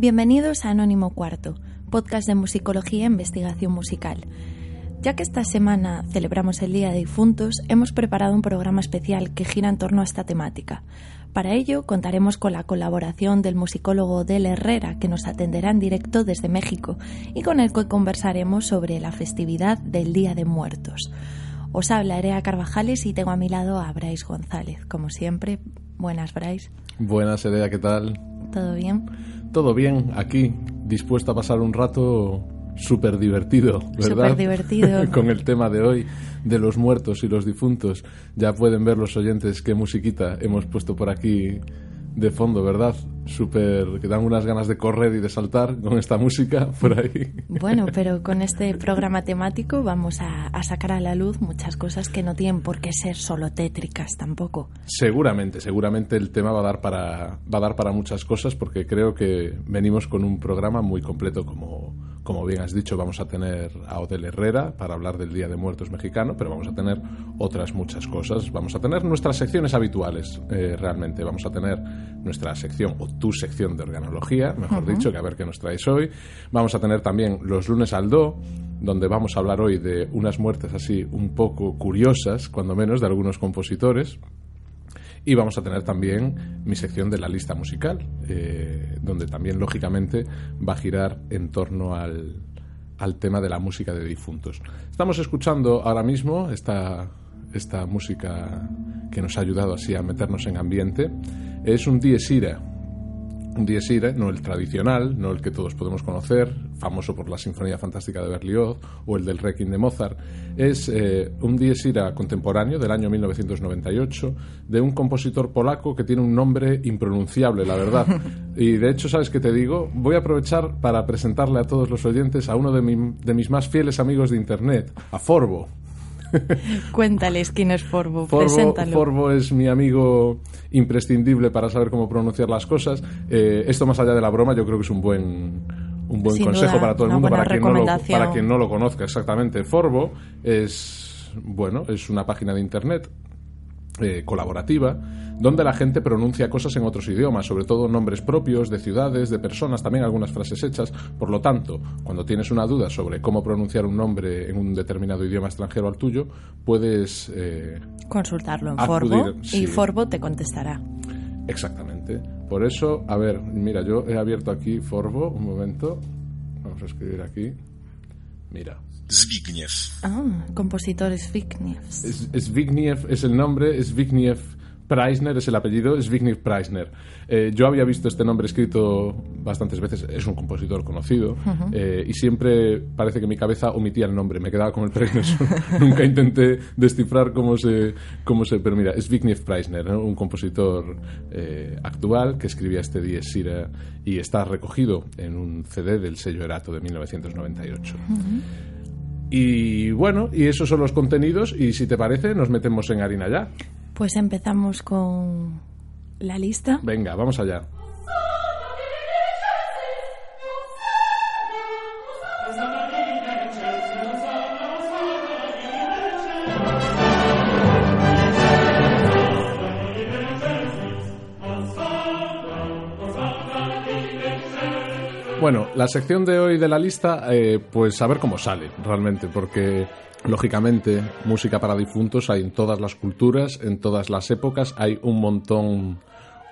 Bienvenidos a Anónimo Cuarto, podcast de musicología e investigación musical. Ya que esta semana celebramos el Día de Difuntos, hemos preparado un programa especial que gira en torno a esta temática. Para ello, contaremos con la colaboración del musicólogo Del Herrera, que nos atenderá en directo desde México y con el que conversaremos sobre la festividad del Día de Muertos. Os habla Erea Carvajales y tengo a mi lado a Bryce González. Como siempre, buenas, Bryce. Buenas, Erea, ¿qué tal? ¿Todo bien? Todo bien, aquí, dispuesto a pasar un rato súper divertido, ¿verdad? Súper divertido. Con el tema de hoy, de los muertos y los difuntos. Ya pueden ver los oyentes qué musiquita hemos puesto por aquí de fondo, ¿verdad? Súper, que dan unas ganas de correr y de saltar con esta música por ahí. Bueno, pero con este programa temático vamos a, a, sacar a la luz muchas cosas que no tienen por qué ser solo tétricas tampoco. Seguramente, seguramente el tema va a dar para, va a dar para muchas cosas porque creo que venimos con un programa muy completo como, como bien has dicho, vamos a tener a Odel Herrera para hablar del Día de Muertos mexicano, pero vamos a tener otras muchas cosas. Vamos a tener nuestras secciones habituales, eh, realmente. Vamos a tener nuestra sección, o tu sección de organología, mejor uh -huh. dicho, que a ver qué nos traéis hoy. Vamos a tener también los lunes al do, donde vamos a hablar hoy de unas muertes así un poco curiosas, cuando menos, de algunos compositores. Y vamos a tener también mi sección de la lista musical, eh, donde también, lógicamente, va a girar en torno al, al, tema de la música de difuntos. Estamos escuchando ahora mismo esta, esta música que nos ha ayudado así a meternos en ambiente. Es un Dies Ira, un Dies Irae, no el tradicional, no el que todos podemos conocer, famoso por la Sinfonía Fantástica de Berlioz o el del Requiem de Mozart, es eh, un Dies Irae contemporáneo del año 1998 de un compositor polaco que tiene un nombre impronunciable, la verdad. Y de hecho, ¿sabes qué te digo? Voy a aprovechar para presentarle a todos los oyentes a uno de, mi, de mis más fieles amigos de Internet, a Forbo. Cuéntales quién es Forbo, Forbo preséntalo. Forbo es mi amigo imprescindible para saber cómo pronunciar las cosas. Eh, esto más allá de la broma, yo creo que es un buen un buen Sin consejo duda, para todo el mundo, para quien, no lo, para quien no lo conozca exactamente. Forbo es, bueno, es una página de internet eh, colaborativa donde la gente pronuncia cosas en otros idiomas, sobre todo nombres propios de ciudades, de personas, también algunas frases hechas. Por lo tanto, cuando tienes una duda sobre cómo pronunciar un nombre en un determinado idioma extranjero al tuyo, puedes eh, consultarlo en acudir, Forbo sí. y Forbo te contestará. Exactamente. Por eso, a ver, mira, yo he abierto aquí Forbo, un momento. Vamos a escribir aquí. Mira. Zbigniew. Ah, compositor Zbigniew. Es- Zbigniew es el nombre, Zbigniew Preisner es el apellido, Zbigniew Preisner. Eh, yo había visto este nombre escrito bastantes veces, es un compositor conocido, eh, y siempre parece que mi cabeza omitía el nombre, me quedaba con el Preisner. Nunca intenté descifrar cómo se, cómo se pero mira, Zbigniew Preisner, ¿no? un compositor eh, actual que escribía este Dies Irae y está recogido en un CD del sello Erato de 1998. Y bueno, y esos son los contenidos y si te parece nos metemos en harina ya. Pues empezamos con la lista. Venga, vamos allá. Bueno, la sección de hoy de la lista, eh, pues a ver cómo sale realmente, porque lógicamente música para difuntos hay en todas las culturas, en todas las épocas, hay un montón,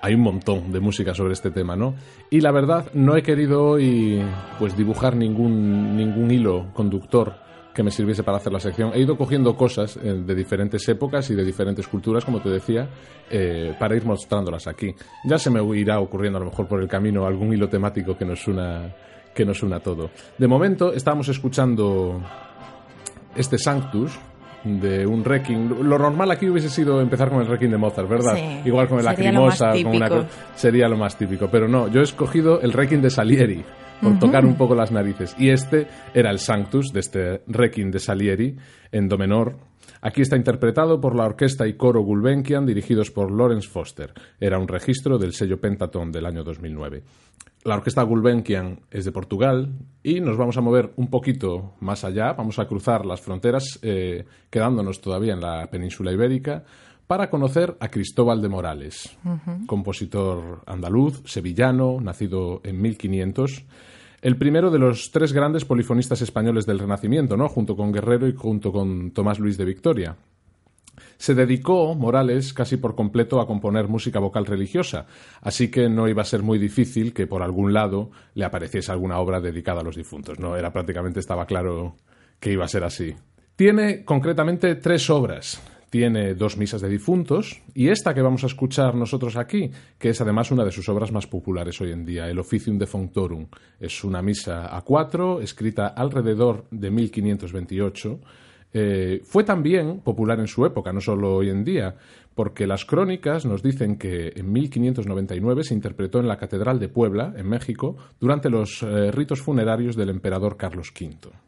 hay un montón de música sobre este tema, ¿no? Y la verdad no he querido hoy, pues dibujar ningún ningún hilo conductor que me sirviese para hacer la sección. He ido cogiendo cosas eh, de diferentes épocas y de diferentes culturas, como te decía, eh, para ir mostrándolas aquí. Ya se me irá ocurriendo a lo mejor por el camino algún hilo temático que nos una que nos una todo. De momento estamos escuchando este Sanctus de un Requiem. Lo normal aquí hubiese sido empezar con el Requiem de Mozart, ¿verdad? Sí, Igual con el sería lo más Lacrimosa, con una sería lo más típico, pero no, yo he escogido el Requiem de Salieri por tocar un poco las narices y este era el Sanctus de este Requiem de Salieri en do menor. Aquí está interpretado por la orquesta y coro Gulbenkian dirigidos por Lawrence Foster. Era un registro del sello Pentaton del año 2009. La orquesta Gulbenkian es de Portugal y nos vamos a mover un poquito más allá, vamos a cruzar las fronteras, eh, quedándonos todavía en la península ibérica, para conocer a Cristóbal de Morales, compositor andaluz, sevillano, nacido en 1500, el primero de los tres grandes polifonistas españoles del Renacimiento, ¿no? junto con Guerrero y junto con Tomás Luis de Victoria. Se dedicó, Morales, casi por completo a componer música vocal religiosa, así que no iba a ser muy difícil que por algún lado le apareciese alguna obra dedicada a los difuntos. No, era prácticamente estaba claro que iba a ser así. Tiene concretamente tres obras. Tiene dos misas de difuntos y esta que vamos a escuchar nosotros aquí, que es además una de sus obras más populares hoy en día, el Officium Defunctorum. Es una misa a cuatro, escrita alrededor de 1528 eh, fue también popular en su época, no solo hoy en día, porque las crónicas nos dicen que en 1599 se interpretó en la Catedral de Puebla, en México, durante los eh, ritos funerarios del emperador Carlos V.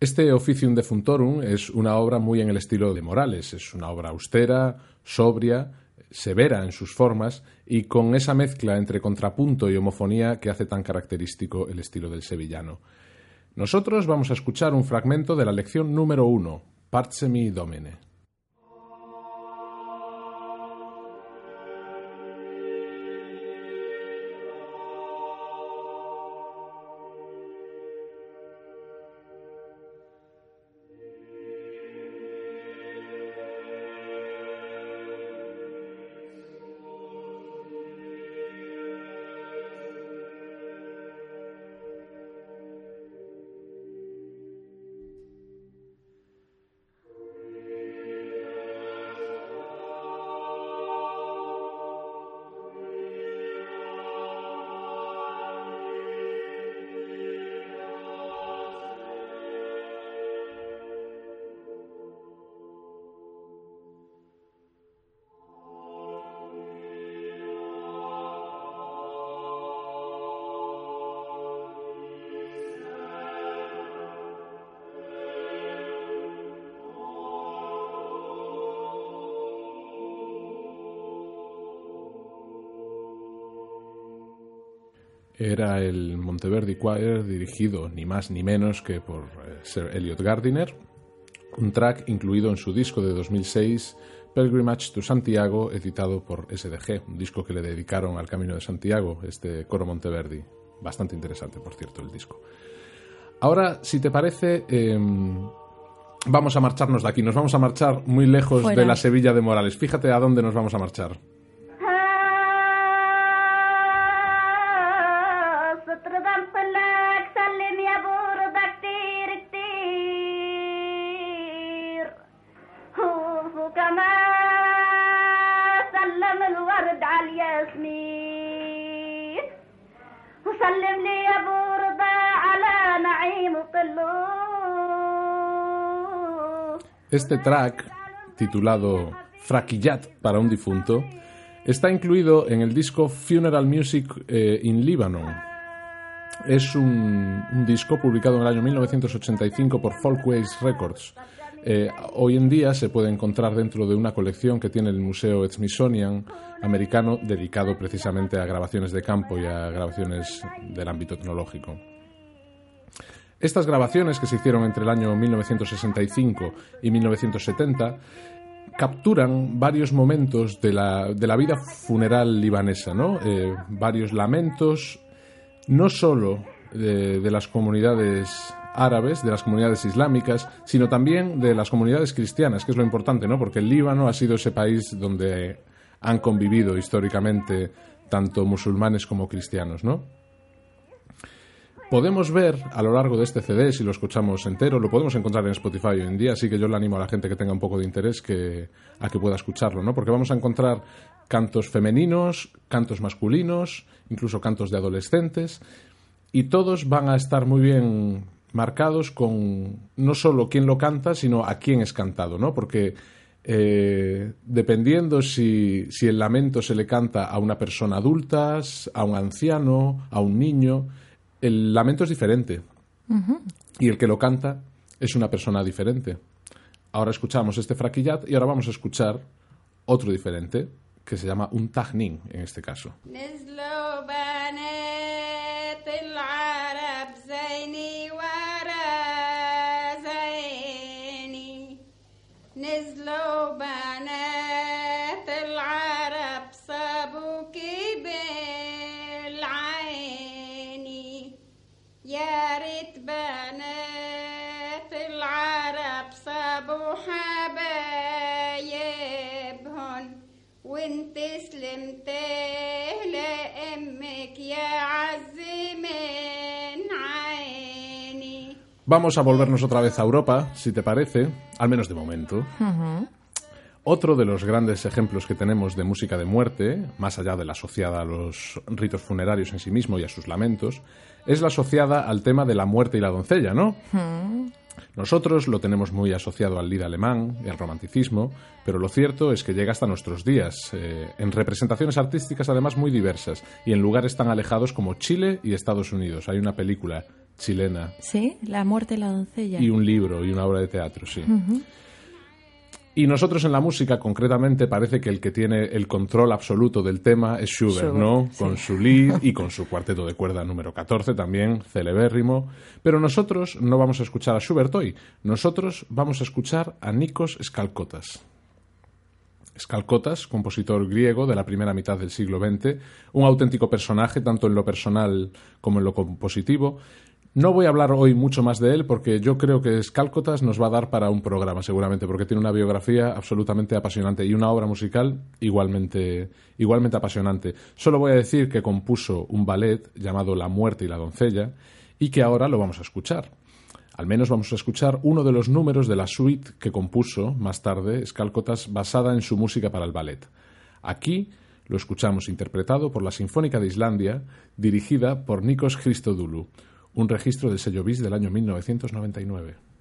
Este Officium Defuntorum es una obra muy en el estilo de Morales, es una obra austera, sobria, severa en sus formas y con esa mezcla entre contrapunto y homofonía que hace tan característico el estilo del sevillano. Nosotros vamos a escuchar un fragmento de la lección número uno, Partsemi Domine. Era el Monteverdi Choir dirigido ni más ni menos que por eh, Sir Elliot Gardiner, un track incluido en su disco de 2006 Pilgrimage to Santiago, editado por SDG, un disco que le dedicaron al Camino de Santiago, este coro Monteverdi. Bastante interesante, por cierto, el disco. Ahora, si te parece, em, vamos a marcharnos de aquí. Nos vamos a marchar muy lejos de la Sevilla de Morales. Fíjate a dónde nos vamos a marchar. Este track, titulado Fraquillat para un difunto, está incluido en el disco Funeral Music eh, in Lebanon. Es un, disco publicado en el año 1985 por Folkways Records. Eh, hoy en día se puede encontrar dentro de una colección que tiene el Museo Smithsonian americano dedicado precisamente a grabaciones de campo y a grabaciones del ámbito tecnológico. Estas grabaciones, que se hicieron entre el año 1965 y 1970, capturan varios momentos de la, de la vida funeral libanesa, ¿no? Eh, varios lamentos, no solo de, de, las comunidades árabes, de las comunidades islámicas, sino también de las comunidades cristianas, que es lo importante, ¿no? Porque el Líbano ha sido ese país donde han convivido históricamente tanto musulmanes como cristianos, ¿no? Podemos ver a lo largo de este CD, si lo escuchamos entero, lo podemos encontrar en Spotify hoy en día, así que yo le animo a la gente que tenga un poco de interés que, a que pueda escucharlo, ¿no? Porque vamos a encontrar cantos femeninos, cantos masculinos, incluso cantos de adolescentes, y todos van a estar muy bien marcados con no solo quién lo canta, sino a quién es cantado, ¿no? Porque eh, dependiendo si, si el lamento se le canta a una persona adulta, a un anciano, a un niño, el lamento es diferente. Y el que lo canta es una persona diferente. Ahora escuchamos este fraquillat y ahora vamos a escuchar otro diferente que se llama un tajnin en este caso. سلمته لامك يا عز من عيني Vamos a volvernos otra vez a Europa, si te parece, al menos de momento. Otro de los grandes ejemplos que tenemos de música de muerte, más allá de la asociada a los ritos funerarios en sí mismo y a sus lamentos, es la asociada al tema de la muerte y la doncella, ¿no? Nosotros lo tenemos muy asociado al lied alemán al romanticismo, pero lo cierto es que llega hasta nuestros días, eh, en representaciones artísticas además muy diversas y en lugares tan alejados como Chile y Estados Unidos. Hay una película chilena Sí, La muerte y la doncella. y un libro y una obra de teatro, sí. Y nosotros en la música, concretamente, parece que el que tiene el control absoluto del tema es Schubert, Schubert, ¿no? sí. Con su lead y con su cuarteto de cuerda número 14 también, celebérrimo. Pero nosotros no vamos a escuchar a Schubert hoy. Nosotros vamos a escuchar a Nikos Skalkotas. Skalkotas, compositor griego de la primera mitad del siglo XX, un auténtico personaje tanto en lo personal como en lo compositivo. No voy a hablar hoy mucho más de él porque yo creo que Skalkotas nos va a dar para un programa seguramente porque tiene una biografía absolutamente apasionante y una obra musical igualmente, igualmente apasionante. Solo voy a decir que compuso un ballet llamado La muerte y la doncella y que ahora lo vamos a escuchar. Al menos vamos a escuchar uno de los números de la suite que compuso más tarde Skalkotas basada en su música para el ballet. Aquí lo escuchamos interpretado por la Sinfónica de Islandia, dirigida por Nikos Christodoulou, un registro del sello BIS del año 1999.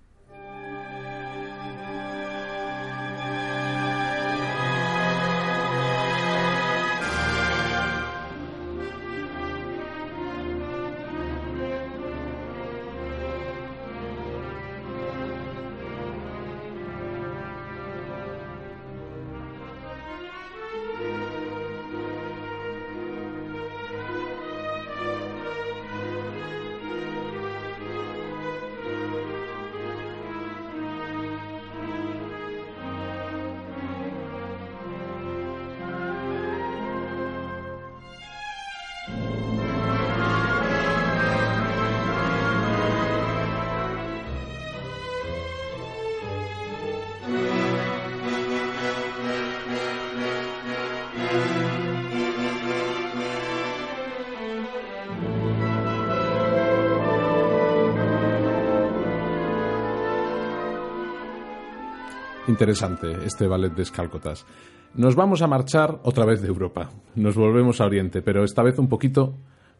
Interesante este ballet de Skalkotas. Nos vamos a marchar otra vez de Europa. Nos volvemos a Oriente, pero esta vez un poquito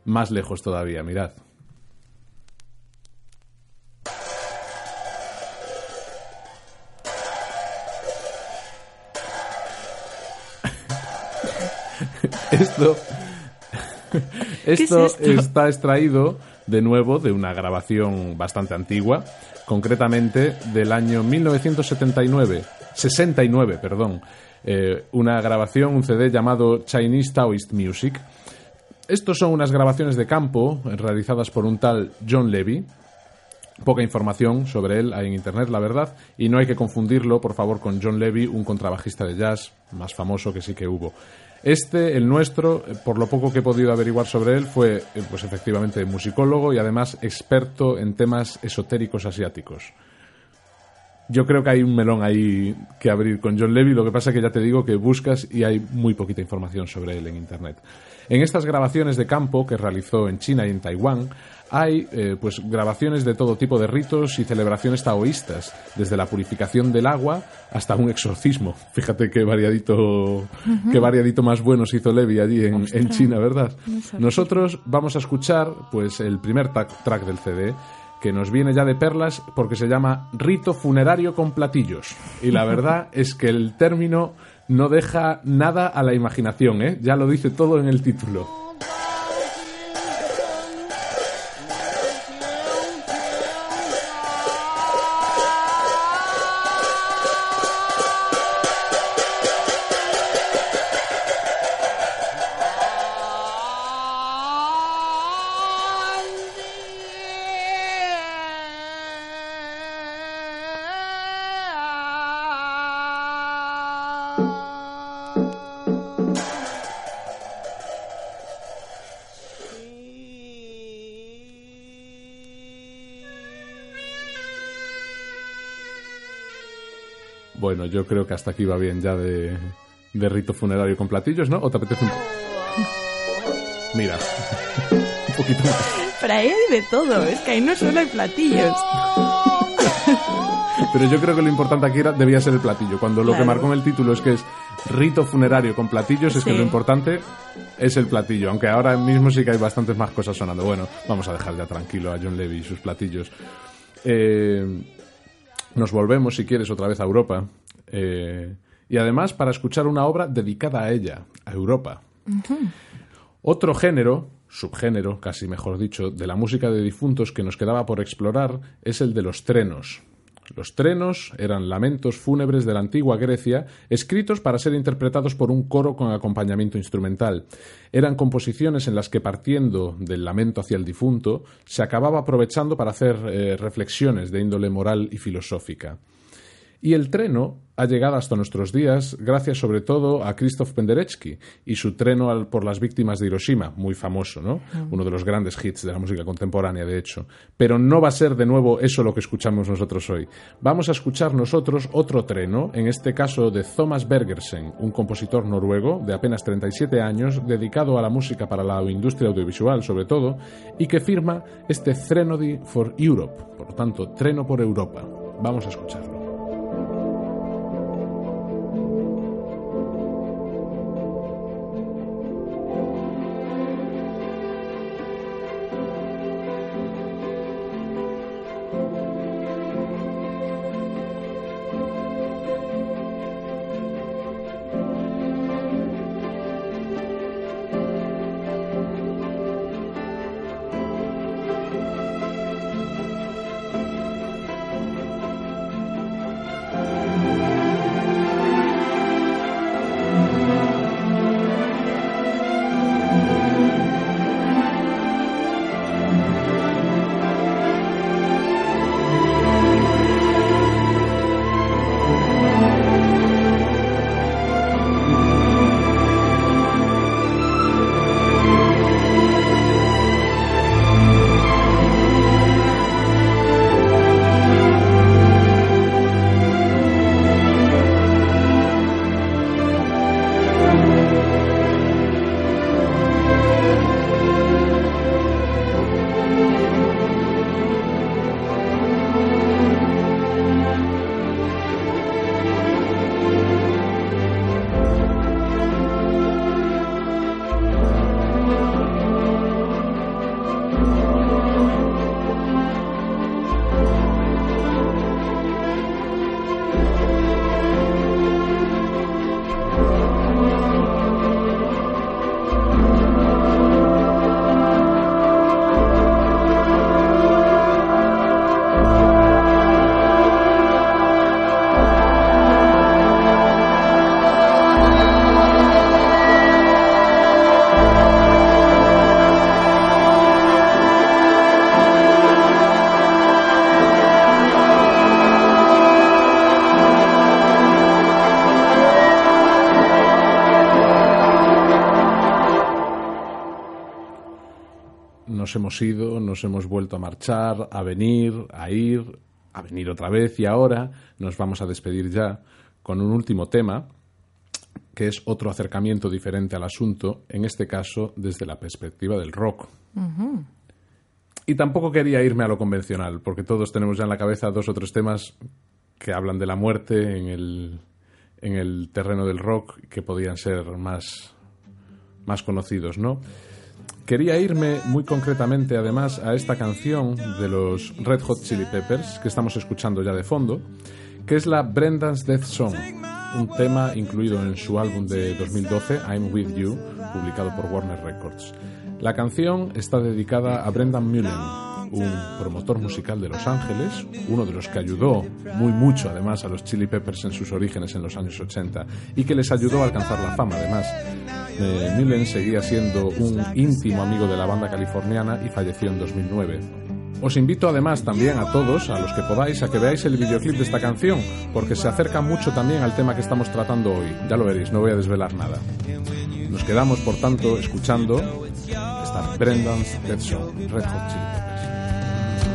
más lejos todavía. Mirad. Esto, esto, es esto? está extraído de nuevo de una grabación bastante antigua, concretamente del año 1979, 69, perdón, eh, una grabación, un CD llamado Chinese Taoist Music. Estos son unas grabaciones de campo eh, realizadas por un tal John Levy, poca información sobre él hay en internet, la verdad, y no hay que confundirlo, por favor, con John Levy, un contrabajista de jazz más famoso que sí que hubo. Este, el nuestro, eh, por lo poco que he podido averiguar sobre él, fue, eh, pues efectivamente, musicólogo y además experto en temas esotéricos asiáticos. Yo creo que hay un melón ahí que abrir con John Levy, lo que pasa que ya te digo que buscas y hay muy poquita información sobre él en Internet. En estas grabaciones de campo que realizó en China y en Taiwán, hay eh, pues grabaciones de todo tipo de ritos y celebraciones taoístas, desde la purificación del agua hasta un exorcismo. Fíjate qué variadito, qué variadito más bueno se hizo Levi allí en, en China, ¿verdad? Nosotros vamos a escuchar pues el primer track del CD que nos viene ya de perlas porque se llama Rito funerario con platillos. Y la verdad es que el término no deja nada a la imaginación, ¿eh? Ya lo dice todo en el título. Bueno, yo creo que hasta aquí va bien ya de, de rito funerario con platillos, ¿no? ¿O te apetece un... Mira, un poquito más. Pero ahí hay de todo, es que ahí no solo hay platillos. Pero yo creo que lo importante aquí era, debía ser el platillo. Cuando lo que marcó en el título es que es rito funerario con platillos, es que lo importante es el platillo. Aunque ahora mismo sí que hay bastantes más cosas sonando. Bueno, vamos a dejar ya tranquilo a John Levy y sus platillos. Eh, nos volvemos, si quieres, otra vez a Europa. Eh, y además para escuchar una obra dedicada a ella, a Europa. Otro género, subgénero, casi mejor dicho, de la música de difuntos que nos quedaba por explorar es el de los trenos. Los trenos eran lamentos fúnebres de la antigua Grecia, escritos para ser interpretados por un coro con acompañamiento instrumental. Eran composiciones en las que, partiendo del lamento hacia el difunto, se acababa aprovechando para hacer eh, reflexiones de índole moral y filosófica. Y el treno ha llegado hasta nuestros días gracias sobre todo a Krzysztof Penderecki y su treno al- por las víctimas de Hiroshima, muy famoso, ¿no? Uno de los grandes hits de la música contemporánea, de hecho. Pero no va a ser de nuevo eso lo que escuchamos nosotros hoy. Vamos a escuchar nosotros otro treno, en este caso de Thomas Bergersen, un compositor noruego de apenas 37 años, dedicado a la música para la industria audiovisual sobre todo, y que firma este Threnody for Europe, por lo tanto, treno por Europa. Vamos a escucharlo. Nos hemos ido, nos hemos vuelto a marchar, a venir, a ir, a venir otra vez y ahora nos vamos a despedir ya con un último tema que es otro acercamiento diferente al asunto, en este caso desde la perspectiva del rock. Y tampoco quería irme a lo convencional, porque todos tenemos ya en la cabeza dos o tres temas que hablan de la muerte en el, en el terreno del rock que podían ser más, más conocidos, ¿no? Quería irme muy concretamente, además, a esta canción de los Red Hot Chili Peppers que estamos escuchando ya de fondo, que es la Brendan's Death Song, un tema incluido en su álbum de 2012, I'm With You, publicado por Warner Records. La canción está dedicada a Brendan Mullen, un promotor musical de Los Ángeles, uno de los que ayudó muy mucho además a los Chili Peppers en sus orígenes en los años 80 y que les ayudó a alcanzar la fama además. Eh, Mullen seguía siendo un íntimo amigo de la banda californiana y falleció en 2009. Os invito además también a todos, a los que podáis, a que veáis el videoclip de esta canción, porque se acerca mucho también al tema que estamos tratando hoy. Ya lo veréis, no voy a desvelar nada. Nos quedamos, por tanto, escuchando esta Brendan's Song, Red Hot Chili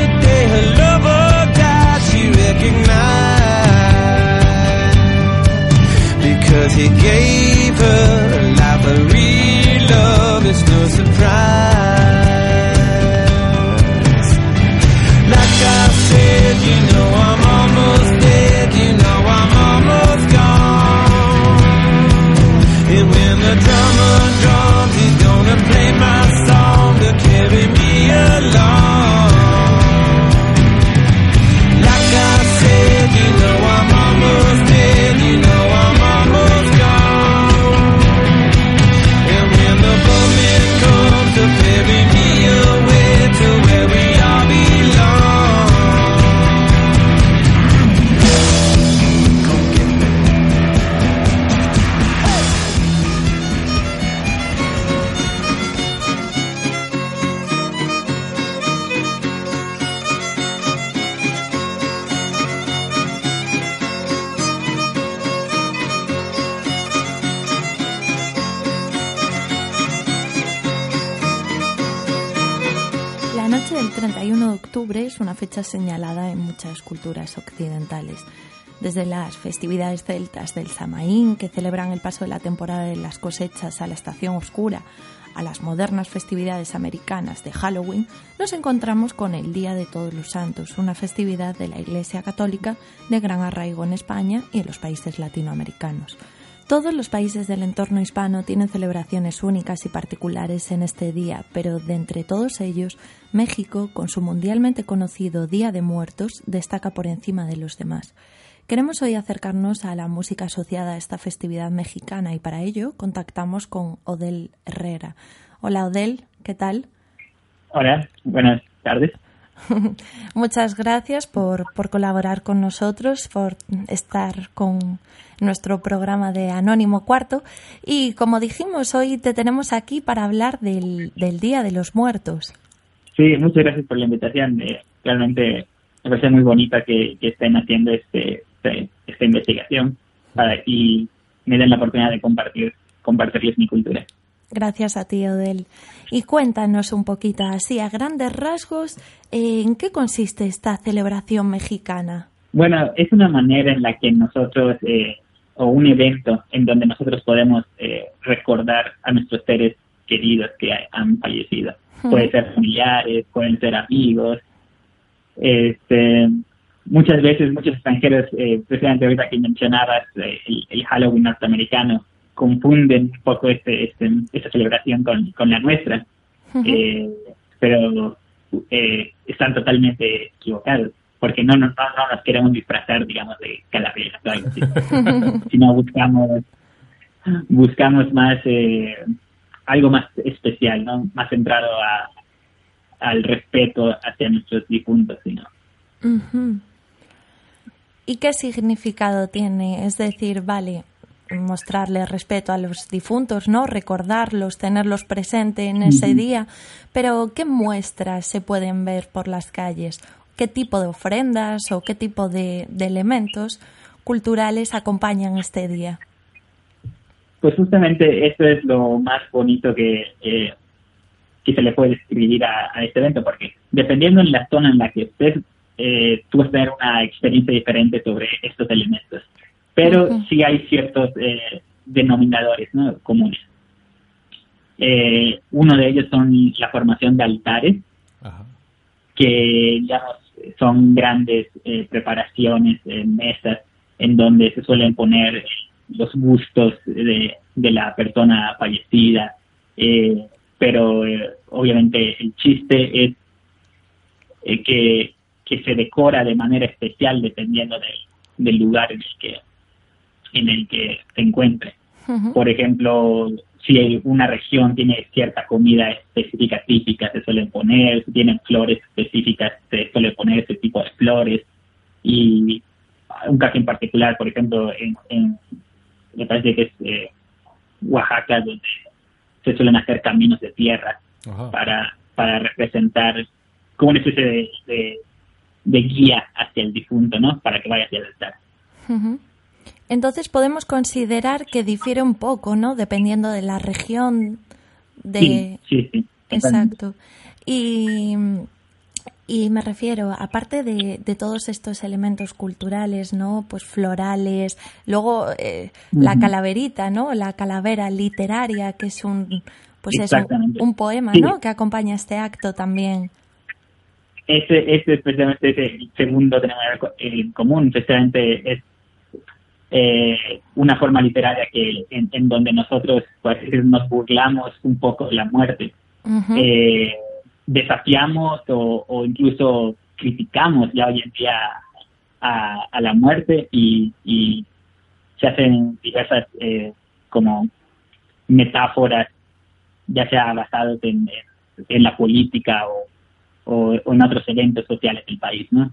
the day her lover recognized because he gave her a life real love. It's no surprise. Like I said, you know I'm almost. Fecha señalada en muchas culturas occidentales. Desde las festividades celtas del Samaín, que celebran el paso de la temporada de las cosechas a la estación oscura, a las modernas festividades americanas de Halloween, nos encontramos con el Día de Todos los Santos, una festividad de la Iglesia Católica de gran arraigo en España y en los países latinoamericanos. Todos los países del entorno hispano tienen celebraciones únicas y particulares en este día, pero de entre todos ellos, México, con su mundialmente conocido Día de Muertos, destaca por encima de los demás. Queremos hoy acercarnos a la música asociada a esta festividad mexicana y para ello contactamos con Odel Herrera. Hola Odel, ¿qué tal? Hola, buenas tardes. Muchas gracias por, colaborar con nosotros, por estar con nuestro programa de Anónimo Cuarto. Y como dijimos, hoy te tenemos aquí para hablar del, Día de los Muertos. Sí, muchas gracias por la invitación. Eh, realmente me parece muy bonita que estén haciendo este, este, esta investigación y me den la oportunidad de compartir, compartirles mi cultura. Gracias a ti, Odel. Y cuéntanos un poquito, así a grandes rasgos, ¿en qué consiste esta celebración mexicana? Bueno, es una manera en la que nosotros, eh, o un evento en donde nosotros podemos eh, recordar a nuestros seres queridos que han fallecido. Pueden ser familiares, pueden ser amigos. Este, muchas veces muchos extranjeros, eh, precisamente ahorita que mencionabas eh, el, Halloween norteamericano, confunden un poco este, este, esta celebración con, con la nuestra, eh, pero eh, están totalmente equivocados, porque no, no, no, nos queremos disfrazar, digamos, de calaveras sino buscamos, buscamos más, eh, algo más especial, ¿no? Más centrado a, al respeto hacia nuestros difuntos, sino. ¿Y qué significado tiene? Es decir, vale, mostrarle respeto a los difuntos, ¿no? Recordarlos, tenerlos presentes en ese día, pero ¿qué muestras se pueden ver por las calles? ¿Qué tipo de ofrendas o qué tipo de, elementos culturales acompañan este día? Pues justamente eso es lo más bonito que, eh, que se le puede escribir a, a, este evento, porque dependiendo en la zona en la que estés, eh, tú vas a tener una experiencia diferente sobre estos elementos. Pero sí hay ciertos eh, denominadores comunes. Eh, uno de ellos son la formación de altares, que digamos, son grandes eh, preparaciones, mesas, en donde se suelen poner los gustos de, la persona fallecida, pero obviamente el chiste es que que se decora de manera especial dependiendo del, lugar en el que en el que se encuentre. Por ejemplo, si una región tiene cierta comida específica típica, se suelen poner, si tienen flores específicas, se suele poner ese tipo de flores. Y un caso en particular, por ejemplo, en, me parece que es eh, Oaxaca, donde se suelen hacer caminos de tierra para, para representar como una especie de de guía hacia el difunto, ¿no? Para que vaya hacia el altar. Entonces podemos considerar que difiere un poco, ¿no? Dependiendo de la región. De... Sí, sí, Exacto. Y, y me refiero, aparte de, de, todos estos elementos culturales, ¿no? Pues florales, luego eh, la calaverita, ¿no? La calavera literaria, que es un, pues es un, poema, ¿no? Que acompaña este acto también ese, ese especialmente ese segundo tenemos en común, especialmente es eh, una forma literaria que en, donde nosotros pues, nos burlamos un poco de la muerte, eh, desafiamos o, incluso criticamos ya hoy en día a, la muerte y, se hacen diversas eh, como metáforas, ya sea basadas en, en la política o o, en otros eventos sociales del país, ¿no?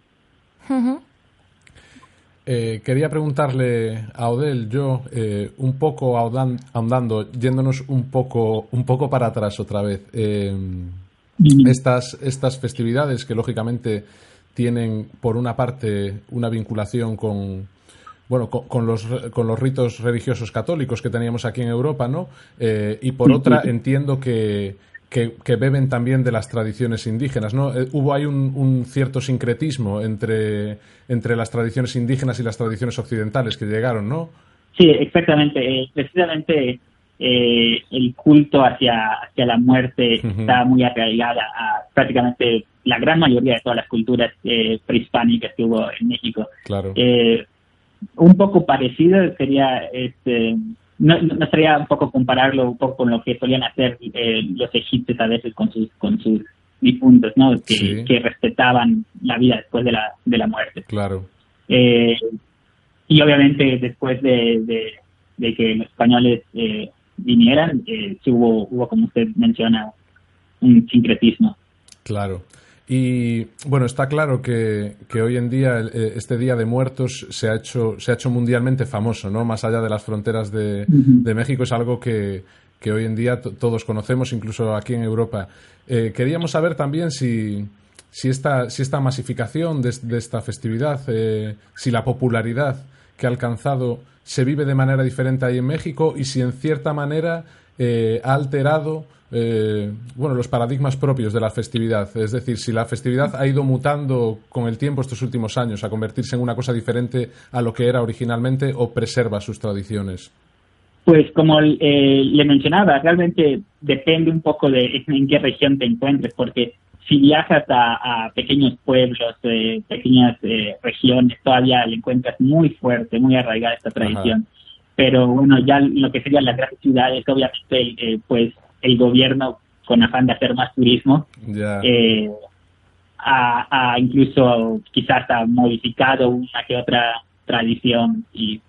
Eh, quería preguntarle a Odel, yo, eh, un poco ahondando, yéndonos un poco, un poco para atrás otra vez. Eh, estas, estas festividades que lógicamente tienen, por una parte, una vinculación con, bueno, con, los, con los ritos religiosos católicos que teníamos aquí en Europa, ¿no? y por otra, entiendo que, que, beben también de las tradiciones indígenas, ¿no? Eh, hubo ahí un, cierto sincretismo entre, entre las tradiciones indígenas y las tradiciones occidentales que llegaron, ¿no? Sí, exactamente. Eh, precisamente eh, el culto hacia, hacia la muerte está muy arraigada a prácticamente la gran mayoría de todas las culturas prehispánicas que hubo en México. Claro. un poco parecido sería este no, no sería un poco compararlo un poco con lo que solían hacer eh, los egipcios a veces con sus con sus difuntos, ¿no? Que, respetaban la vida después de la, de la muerte. Claro. Eh, y obviamente después de, de, que los españoles eh, vinieran, eh, hubo, hubo, como usted menciona, un sincretismo. Claro. Y bueno, está claro que, que hoy en día eh, este Día de Muertos se ha hecho, se ha hecho mundialmente famoso, ¿no? Más allá de las fronteras de, de México, es algo que, que hoy en día todos conocemos, incluso aquí en Europa. Eh, queríamos saber también si, si, esta, si esta masificación de, de esta festividad, eh, si la popularidad que ha alcanzado se vive de manera diferente ahí en México y si en cierta manera ha alterado eh, bueno, los paradigmas propios de la festividad. Es decir, si la festividad ha ido mutando con el tiempo estos últimos años a convertirse en una cosa diferente a lo que era originalmente o preserva sus tradiciones. Pues como eh, le mencionaba, realmente depende un poco de en qué región te encuentres, porque si viajas a, pequeños pueblos, eh, pequeñas regiones, todavía le encuentras muy fuerte, muy arraigada esta tradición. Pero bueno, ya lo que serían las grandes ciudades, obviamente, pues el gobierno con afán de hacer más turismo eh, ha, incluso quizás ha modificado una que otra tradición y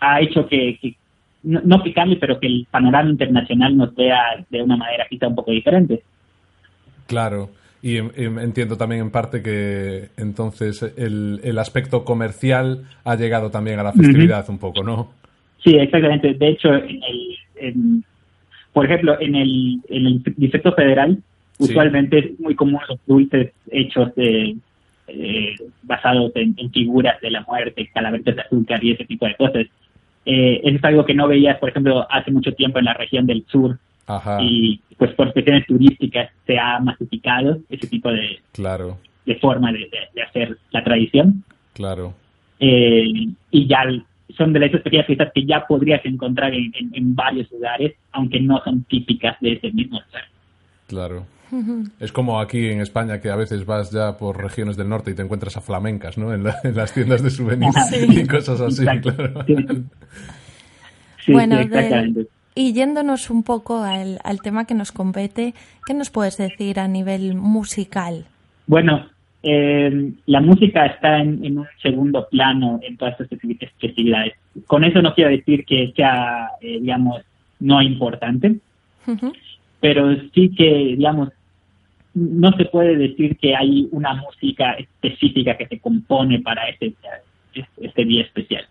ha hecho que, no, que cambie, pero que el panorama internacional nos vea de una manera quizá un poco diferente. Claro. Y entiendo también en parte que entonces el, el aspecto comercial ha llegado también a la festividad un poco, ¿no? Sí, exactamente. De hecho, en el, por ejemplo, en el, en el Distrito Federal, usualmente es muy común los dulces hechos de, eh, basados en, figuras de la muerte, calaveras de azúcar y ese tipo de cosas. Eh, eso es algo que no veías, por ejemplo, hace mucho tiempo en la región del sur. Y pues por cuestiones turísticas se ha masificado ese tipo de, claro. de forma de, hacer la tradición. Claro. Eh, y ya son de las pequeñas fiestas que ya podrías encontrar en, varios lugares, aunque no son típicas de ese mismo lugar. Claro. Es como aquí en España que a veces vas ya por regiones del norte y te encuentras a flamencas, ¿no? En, las tiendas de souvenirs y cosas así, claro. bueno, y yéndonos un poco al, al tema que nos compete, ¿qué nos puedes decir a nivel musical? Bueno, eh, la música está en, un segundo plano en todas estas festividades. Con eso no quiero decir que sea, eh, digamos, no importante, pero sí que, digamos, no se puede decir que hay una música específica que se compone para este, este día especial.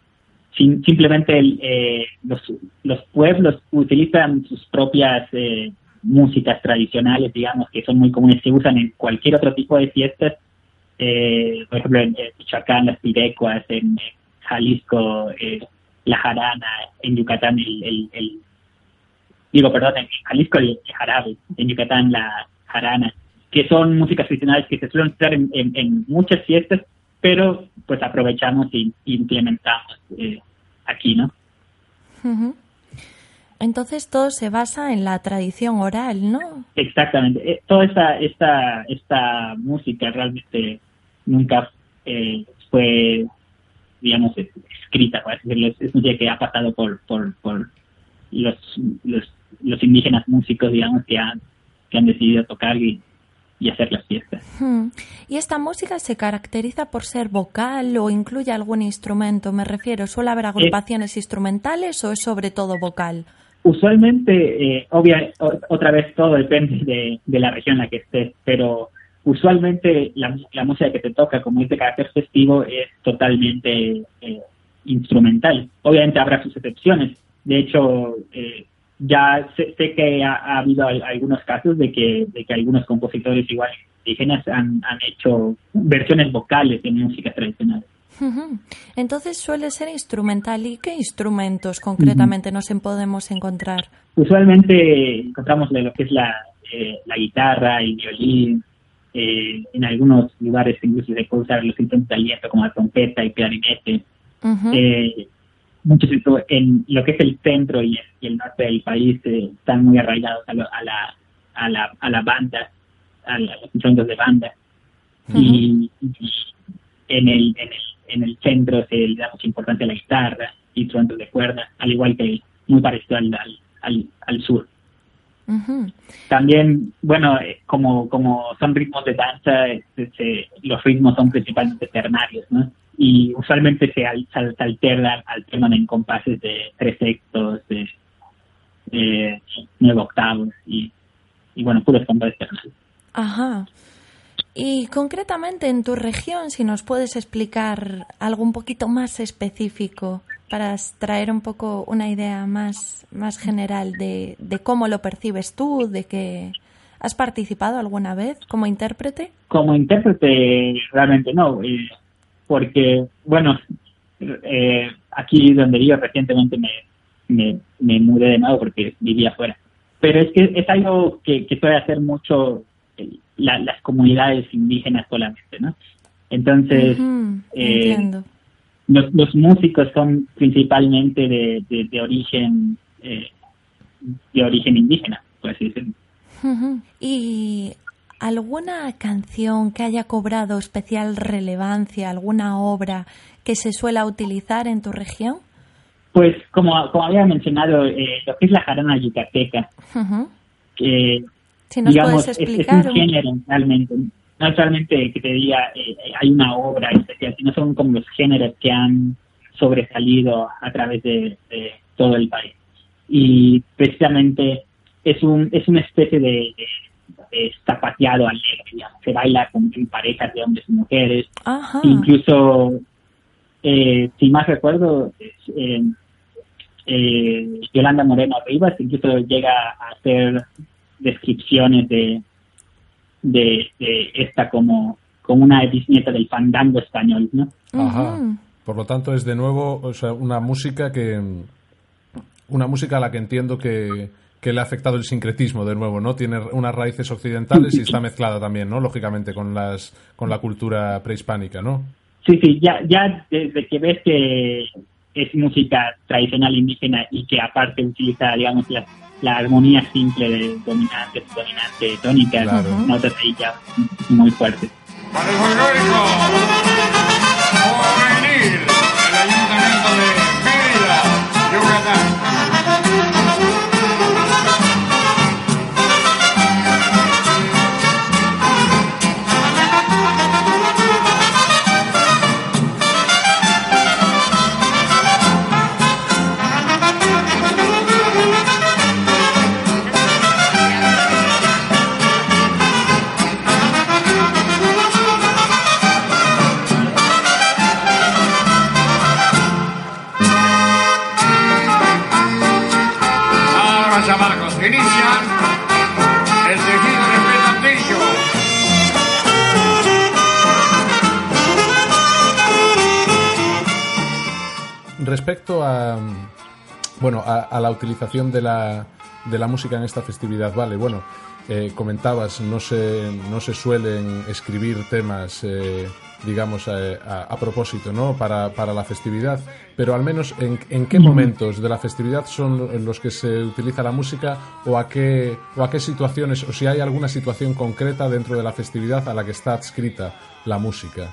simplemente eh, los, los pueblos utilizan sus propias eh, músicas tradicionales, digamos, que son muy comunes, se usan en cualquier otro tipo de fiestas eh, por ejemplo, en, Michoacán las pirecuas, en, Jalisco eh, la jarana, en Yucatán el, el, digo, perdón, en Jalisco el, jarabe, en Yucatán la jarana, que son músicas tradicionales que se suelen usar en, en, muchas fiestas, pero pues aprovechamos y, implementamos eh, aquí, ¿no? Entonces todo se basa en la tradición oral, ¿no? Exactamente. Eh, toda esta, esta, esta música realmente nunca eh, fue, digamos, escrita, es música que ha pasado por, por, por los, los, los indígenas músicos, digamos, que han, que han decidido tocar y, y hacer las fiestas. Hmm. ¿Y esta música se caracteriza por ser vocal o incluye algún instrumento? Me refiero, ¿suele haber agrupaciones instrumentales o es sobre todo vocal? Usualmente, eh, obvia, otra vez todo depende de, la región en la que estés, pero usualmente la, música que te toca, como es de carácter festivo, es totalmente eh, instrumental. Obviamente habrá sus excepciones. De hecho, eh, ya sé, que ha, habido algunos casos de que, de que algunos compositores igual indígenas han, han hecho versiones vocales de música tradicional. Entonces suele ser instrumental. ¿Y qué instrumentos concretamente nos podemos encontrar? Usualmente encontramos lo que es la, eh, la guitarra, el violín, eh, en algunos lugares incluso se puede usar los instrumentos de aliento como la trompeta y clarinete. eh, muchos en lo que es el centro y el, norte del país están muy arraigados a, la, a, la, a la banda, a, los instrumentos de banda. y, en, el, en, el, en el centro se le da mucha importancia a la guitarra, instrumentos de cuerda, al igual que muy parecido al, al, al, sur. También, bueno, eh, como, como son ritmos de danza, este, los ritmos son principalmente ternarios, ¿no? Y usualmente se, al, se alternan, alternan en compases de tres sextos, de, nueve octavos y, y bueno, puros compases ternarios. Ajá. Y concretamente en tu región, si nos puedes explicar algo un poquito más específico para traer un poco una idea más, más general de, de cómo lo percibes tú, de que has participado alguna vez como intérprete. Como intérprete realmente no, eh, porque bueno, eh, aquí donde yo recientemente me, me, me, mudé de nuevo porque vivía afuera. Pero es que es algo que, que suele hacer mucho las comunidades indígenas solamente, ¿no? Entonces, eh, los, los, músicos son principalmente de, de, origen eh, de origen indígena, por así decirlo. ¿Y alguna canción que haya cobrado especial relevancia, alguna obra que se suela utilizar en tu región? Pues como, como había mencionado, eh, lo que es la jarana yucateca, que si nos puedes explicar. Es, un género realmente. No solamente que te diga eh, hay una obra especial, sino son como los géneros que han sobresalido a través de, todo el país. Y precisamente es un es una especie de, de, zapateado alegre, se baila con, parejas de hombres y mujeres. Incluso, eh, si más recuerdo, eh, eh, Yolanda Moreno Rivas incluso llega a hacer descripciones de, de, esta como, como una bisnieta del fandango español, ¿no? Ajá. Por lo tanto, es de nuevo o sea, una música que. Una música a la que entiendo que, que le ha afectado el sincretismo de nuevo, ¿no? Tiene unas raíces occidentales y está mezclada también, ¿no? Lógicamente con las con la cultura prehispánica, ¿no? Sí, sí, ya, ya desde que ves que es música tradicional indígena y que aparte utiliza, digamos, las la armonía simple de dominante, dominante, tónica, claro. notas ahí ya muy fuertes. Para el folclórico, juvenil, el Ayuntamiento de Mérida, Yucatán. Respecto a bueno a, la utilización de la, de la música en esta festividad, vale, bueno, eh, comentabas, no se, no se suelen escribir temas, eh, digamos, eh, a, propósito, ¿no? Para, para, la festividad, pero al menos en, en, qué momentos de la festividad son en los que se utiliza la música o a qué, o a qué situaciones, o si hay alguna situación concreta dentro de la festividad a la que está adscrita la música.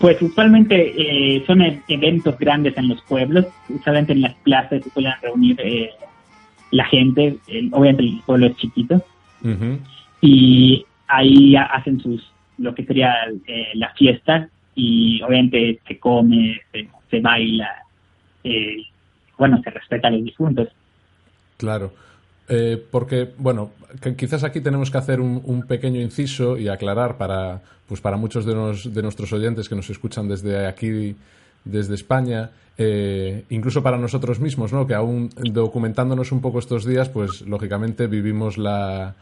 Pues usualmente eh, son e-, eventos grandes en los pueblos, usualmente en las plazas se suelen reunir eh, la gente, obviamente el pueblo es chiquito, y ahí hacen sus lo que sería eh, la fiesta y obviamente se come, se, baila, bueno, se respeta a los difuntos. Claro. Eh, porque, bueno, quizás aquí tenemos que hacer un, pequeño inciso y aclarar para, pues para muchos de, de, nuestros oyentes que nos escuchan desde aquí, desde España, eh, incluso para nosotros mismos, ¿no? Que aún documentándonos un poco estos días, pues lógicamente vivimos la,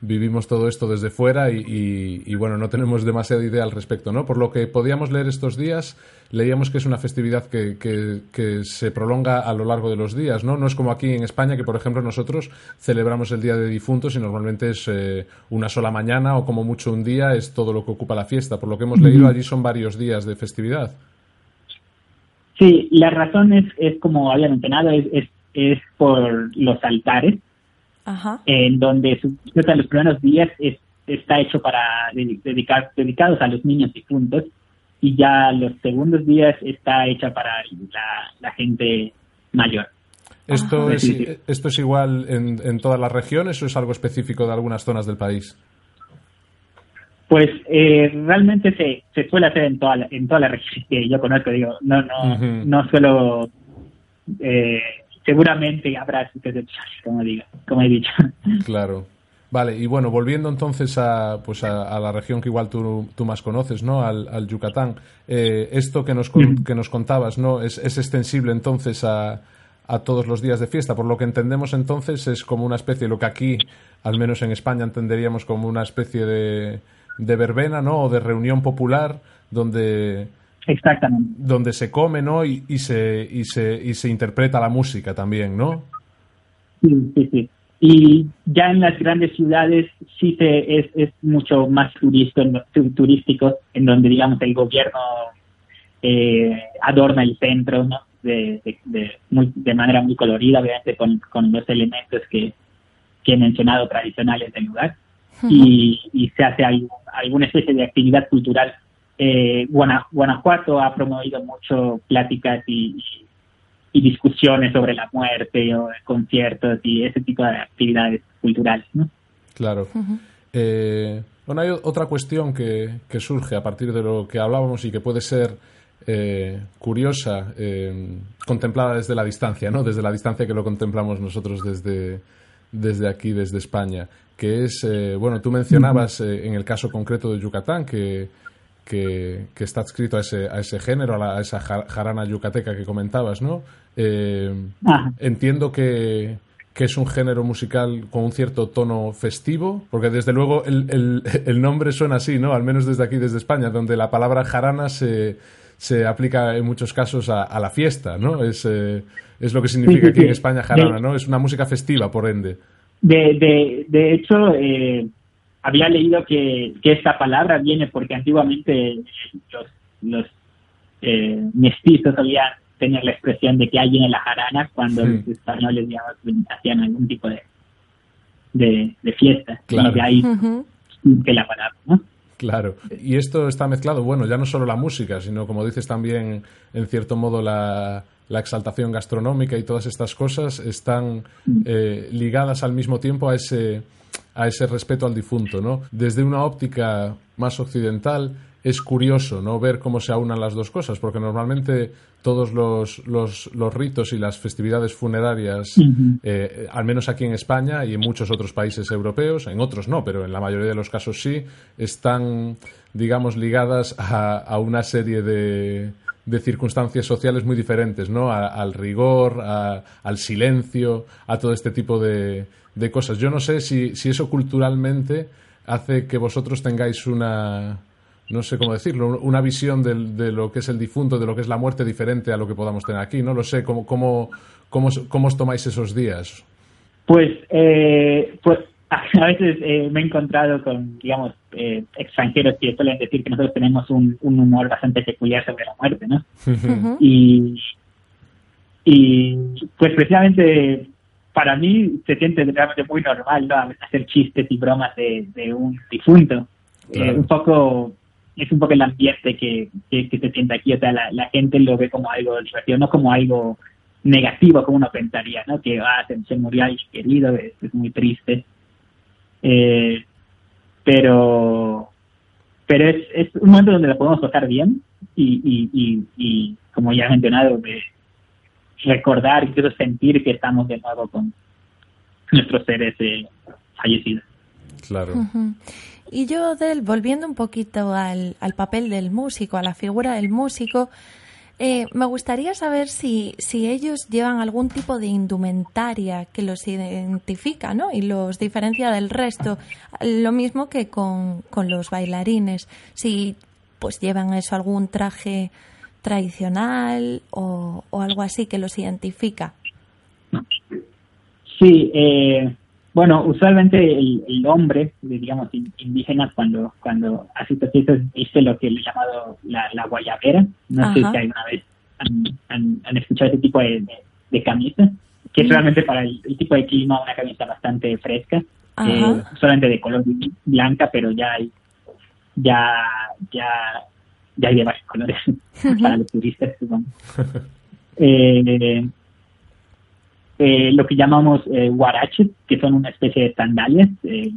vivimos todo esto desde fuera y, bueno, no tenemos demasiada idea al respecto, ¿no? Por lo que podíamos leer estos días, leíamos que es una festividad que, que, se prolonga a lo largo de los días, ¿no? No es como aquí en España, que por ejemplo nosotros celebramos el Día de Difuntos y normalmente es eh, una sola mañana o como mucho un día es todo lo que ocupa la fiesta. Por lo que hemos leído, allí son varios días de festividad. Sí, la razón es, es como había mencionado, es, es, es por los altares en donde los primeros días está hecho para dedicar, dedicados a los niños difuntos y ya los segundos días está hecha para la, gente mayor. ¿Esto es, ¿Esto es igual en, en todas las regiones o es algo específico de algunas zonas del país? Pues eh, realmente se, se suele hacer en toda la, en toda la región que yo conozco, digo, no no no solo eh, seguramente habrá como, digo, como he dicho. Claro. Vale, y bueno, volviendo entonces a, pues a, la región que igual tú, tú más conoces, ¿no? Al, Yucatán. Eh, esto que nos, que nos contabas, ¿no? Es, es extensible entonces a, a todos los días de fiesta. Por lo que entendemos entonces es como una especie, lo que aquí, al menos en España, entenderíamos como una especie de, de verbena, ¿no? O de reunión popular donde Exactamente. Donde se come, ¿no? Y, y, se, y, se, y se interpreta la música también, ¿no? Sí, sí, sí. Y ya en las grandes ciudades sí se, es, es mucho más turístico, en donde, digamos, el gobierno eh, adorna el centro, ¿no? De, de, de, manera muy colorida, obviamente con, con los elementos que, que he mencionado tradicionales del lugar. y, y, se hace alguna especie de actividad cultural eh, Guanajuato ha promovido mucho pláticas y, discusiones sobre la muerte o conciertos y ese tipo de actividades culturales. ¿no? Claro. Eh, bueno, hay otra cuestión que, surge a partir de lo que hablábamos y que puede ser eh, curiosa, eh, contemplada desde la distancia, ¿no? Desde la distancia que lo contemplamos nosotros desde, desde aquí, desde España, que es, bueno, tú mencionabas en el caso concreto de Yucatán que que, está adscrito a ese, a ese género, a, esa jarana yucateca que comentabas, ¿no? Eh, entiendo que, es un género musical con un cierto tono festivo, porque desde luego el, el, nombre suena así, ¿no? Al menos desde aquí, desde España, donde la palabra jarana se, se aplica en muchos casos a, la fiesta, ¿no? Es, eh, es lo que significa aquí en España jarana, ¿no? Es una música festiva, por ende. De, de, de hecho, eh, había leído que, que esta palabra viene porque antiguamente los, los eh, mestizos habían tenían la expresión de que alguien en la jarana cuando los españoles digamos, hacían algún tipo de, de, fiesta. Y de ahí que la palabra, ¿no? Claro. Y esto está mezclado, bueno, ya no solo la música, sino como dices también, en cierto modo, la, la exaltación gastronómica y todas estas cosas están mm. eh, ligadas al mismo tiempo a ese a ese respeto al difunto, ¿no? Desde una óptica más occidental es curioso, ¿no? Ver cómo se aunan las dos cosas, porque normalmente todos los, los, ritos y las festividades funerarias, eh, al menos aquí en España y en muchos otros países europeos, en otros no, pero en la mayoría de los casos sí, están, digamos, ligadas a, una serie de, de circunstancias sociales muy diferentes, ¿no? al rigor, al silencio, a todo este tipo de, de cosas. Yo no sé si, si eso culturalmente hace que vosotros tengáis una, no sé cómo decirlo, una visión de, de, lo que es el difunto, de lo que es la muerte diferente a lo que podamos tener aquí. No lo sé, ¿cómo, cómo, cómo, cómo os tomáis esos días? Pues, eh, pues a veces eh, me he encontrado con, digamos, eh, extranjeros que suelen decir que nosotros tenemos un, un humor bastante peculiar sobre la muerte, ¿no? y, y pues precisamente para mí se siente realmente muy normal ¿no? hacer chistes y bromas de, un difunto. Eh, un poco es un poco el ambiente que, que, se siente aquí, o sea, la, gente lo ve como algo divertido, no como algo negativo como uno pensaría, ¿no? Que ah, se, murió alguien querido, es, muy triste. Eh, pero pero es, es un momento donde lo podemos tocar bien y, y, y, y como ya he mencionado, de, recordar, incluso sentir que estamos de nuevo con nuestros seres eh, fallecidos. Claro. Y yo, Del, volviendo un poquito al, al papel del músico, a la figura del músico, Eh, me gustaría saber si, si ellos llevan algún tipo de indumentaria que los identifica ¿no? y los diferencia del resto. Lo mismo que con, con los bailarines. Si pues llevan eso, algún traje tradicional o, o algo así que los identifica. Sí, eh, bueno, usualmente el, el hombre, digamos, in- indígena, cuando cuando hace estos fiestas, dice lo que le he llamado la, la guayabera. No sé si alguna vez han, han, han escuchado ese tipo de, de, de camisa, que es Mm. realmente para el, el tipo de clima una camisa bastante fresca, eh, solamente de color blanca, pero ya hay, ya, ya, ya hay de varios colores para los turistas, supongo. Eh, eh, lo que llamamos eh, guaraches, que son una especie de sandalias eh,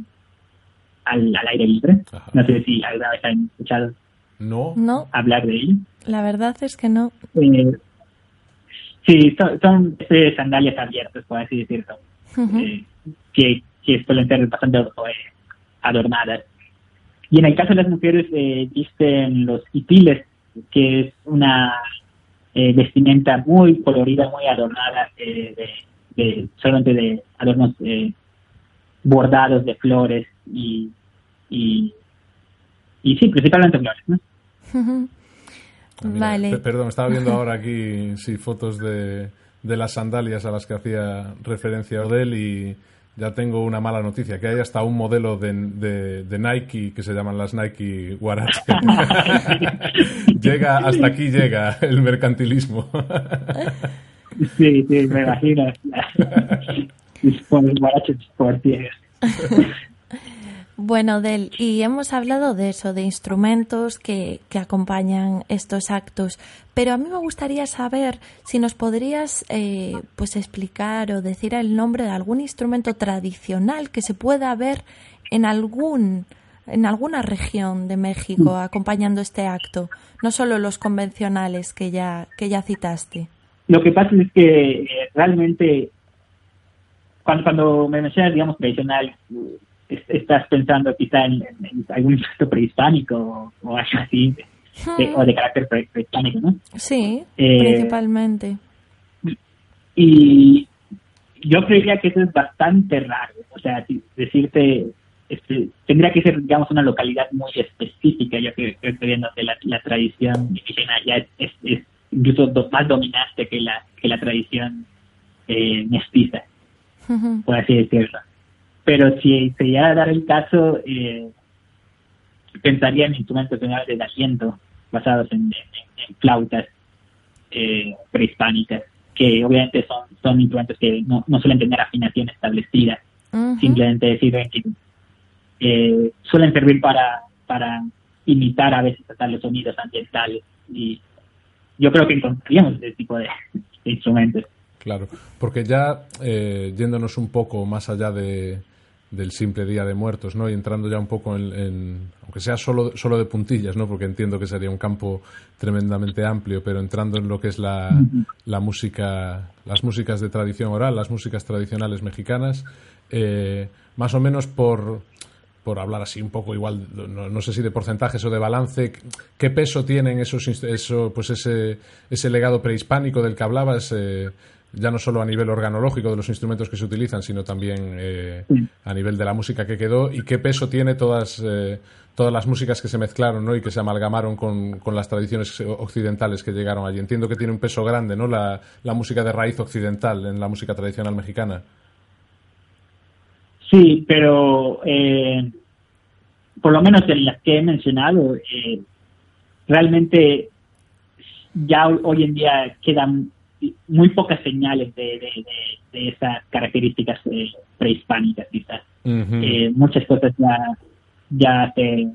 al, al aire libre. Ajá. No sé si alguna vez han escuchado No. No, hablar de ello. la verdad es que no. Eh, sí, son, son de sandalias abiertas, por así decirlo, eh, que, que suelen ser bastante eh, adornadas. Y en el caso de las mujeres, eh, visten los hitiles, que es una eh, vestimenta muy colorida, muy adornada, eh, de, de- solamente de adornos eh, bordados de flores y, y, y sí, principalmente flores. Ah, mira, Vale. pe- Perdón, estaba viendo ahora aquí sí, fotos de, de las sandalias a las que hacía referencia Odell y ya tengo una mala noticia, que hay hasta un modelo de, de, de Nike que se llaman las Nike Guarache. llega, hasta aquí llega el mercantilismo. Sí, sí, me imagino. por. Bueno, Del, y hemos hablado de eso, de instrumentos que, que acompañan estos actos, pero a mí me gustaría saber si nos podrías eh, pues explicar o decir el nombre de algún instrumento tradicional que se pueda ver en algún en alguna región de México acompañando este acto, no solo los convencionales que ya que ya citaste. Lo que pasa es que eh, realmente, cuando, cuando me mencionas, digamos, tradicional, estás pensando quizá en, en- algún instrumento prehispánico o, algo así, de- o de carácter pre- prehispánico, ¿no? Sí, Eh, principalmente. Y yo creería que eso es bastante raro. O sea, decirte, este, tendría que ser, digamos, una localidad muy específica. Yo que que estoy viendo que la, la tradición indígena ya es, es- es incluso do- más dominante que la, que la tradición eh, mestiza, por así decirlo. Pero si se llegara a dar el caso, eh, pensaría en instrumentos generales de asiento basados en, en- en flautas eh, prehispánicas, que obviamente son, son instrumentos que no, no suelen tener afinación establecida, simplemente sirven que eh, suelen servir para, para imitar a veces hasta los sonidos ambientales y yo creo que encontraríamos ese tipo de, de instrumentos. Claro, porque ya eh, yéndonos un poco más allá de, del simple Día de Muertos, ¿no? Y entrando ya un poco en, en- aunque sea solo, solo de puntillas, ¿no? Porque entiendo que sería un campo tremendamente amplio, pero entrando en lo que es la, la música, las músicas de tradición oral, las músicas tradicionales mexicanas, eh, más o menos por, por hablar así un poco igual, no, no sé si de porcentajes o de balance, ¿qué peso tienen esos, eso, pues ese, ese legado prehispánico del que hablabas, eh, ya no solo a nivel organológico de los instrumentos que se utilizan, sino también eh, a nivel de la música que quedó y qué peso tiene todas, eh, todas las músicas que se mezclaron ¿no? y que se amalgamaron con, con las tradiciones occidentales que llegaron allí. Entiendo que tiene un peso grande ¿no? la, la música de raíz occidental en la música tradicional mexicana. Sí, pero eh, por lo menos en las que he mencionado, realmente ya hoy en día quedan muy pocas señales de, de, de- de esas características eh, prehispánicas, quizás. Eh, muchas cosas ya ya se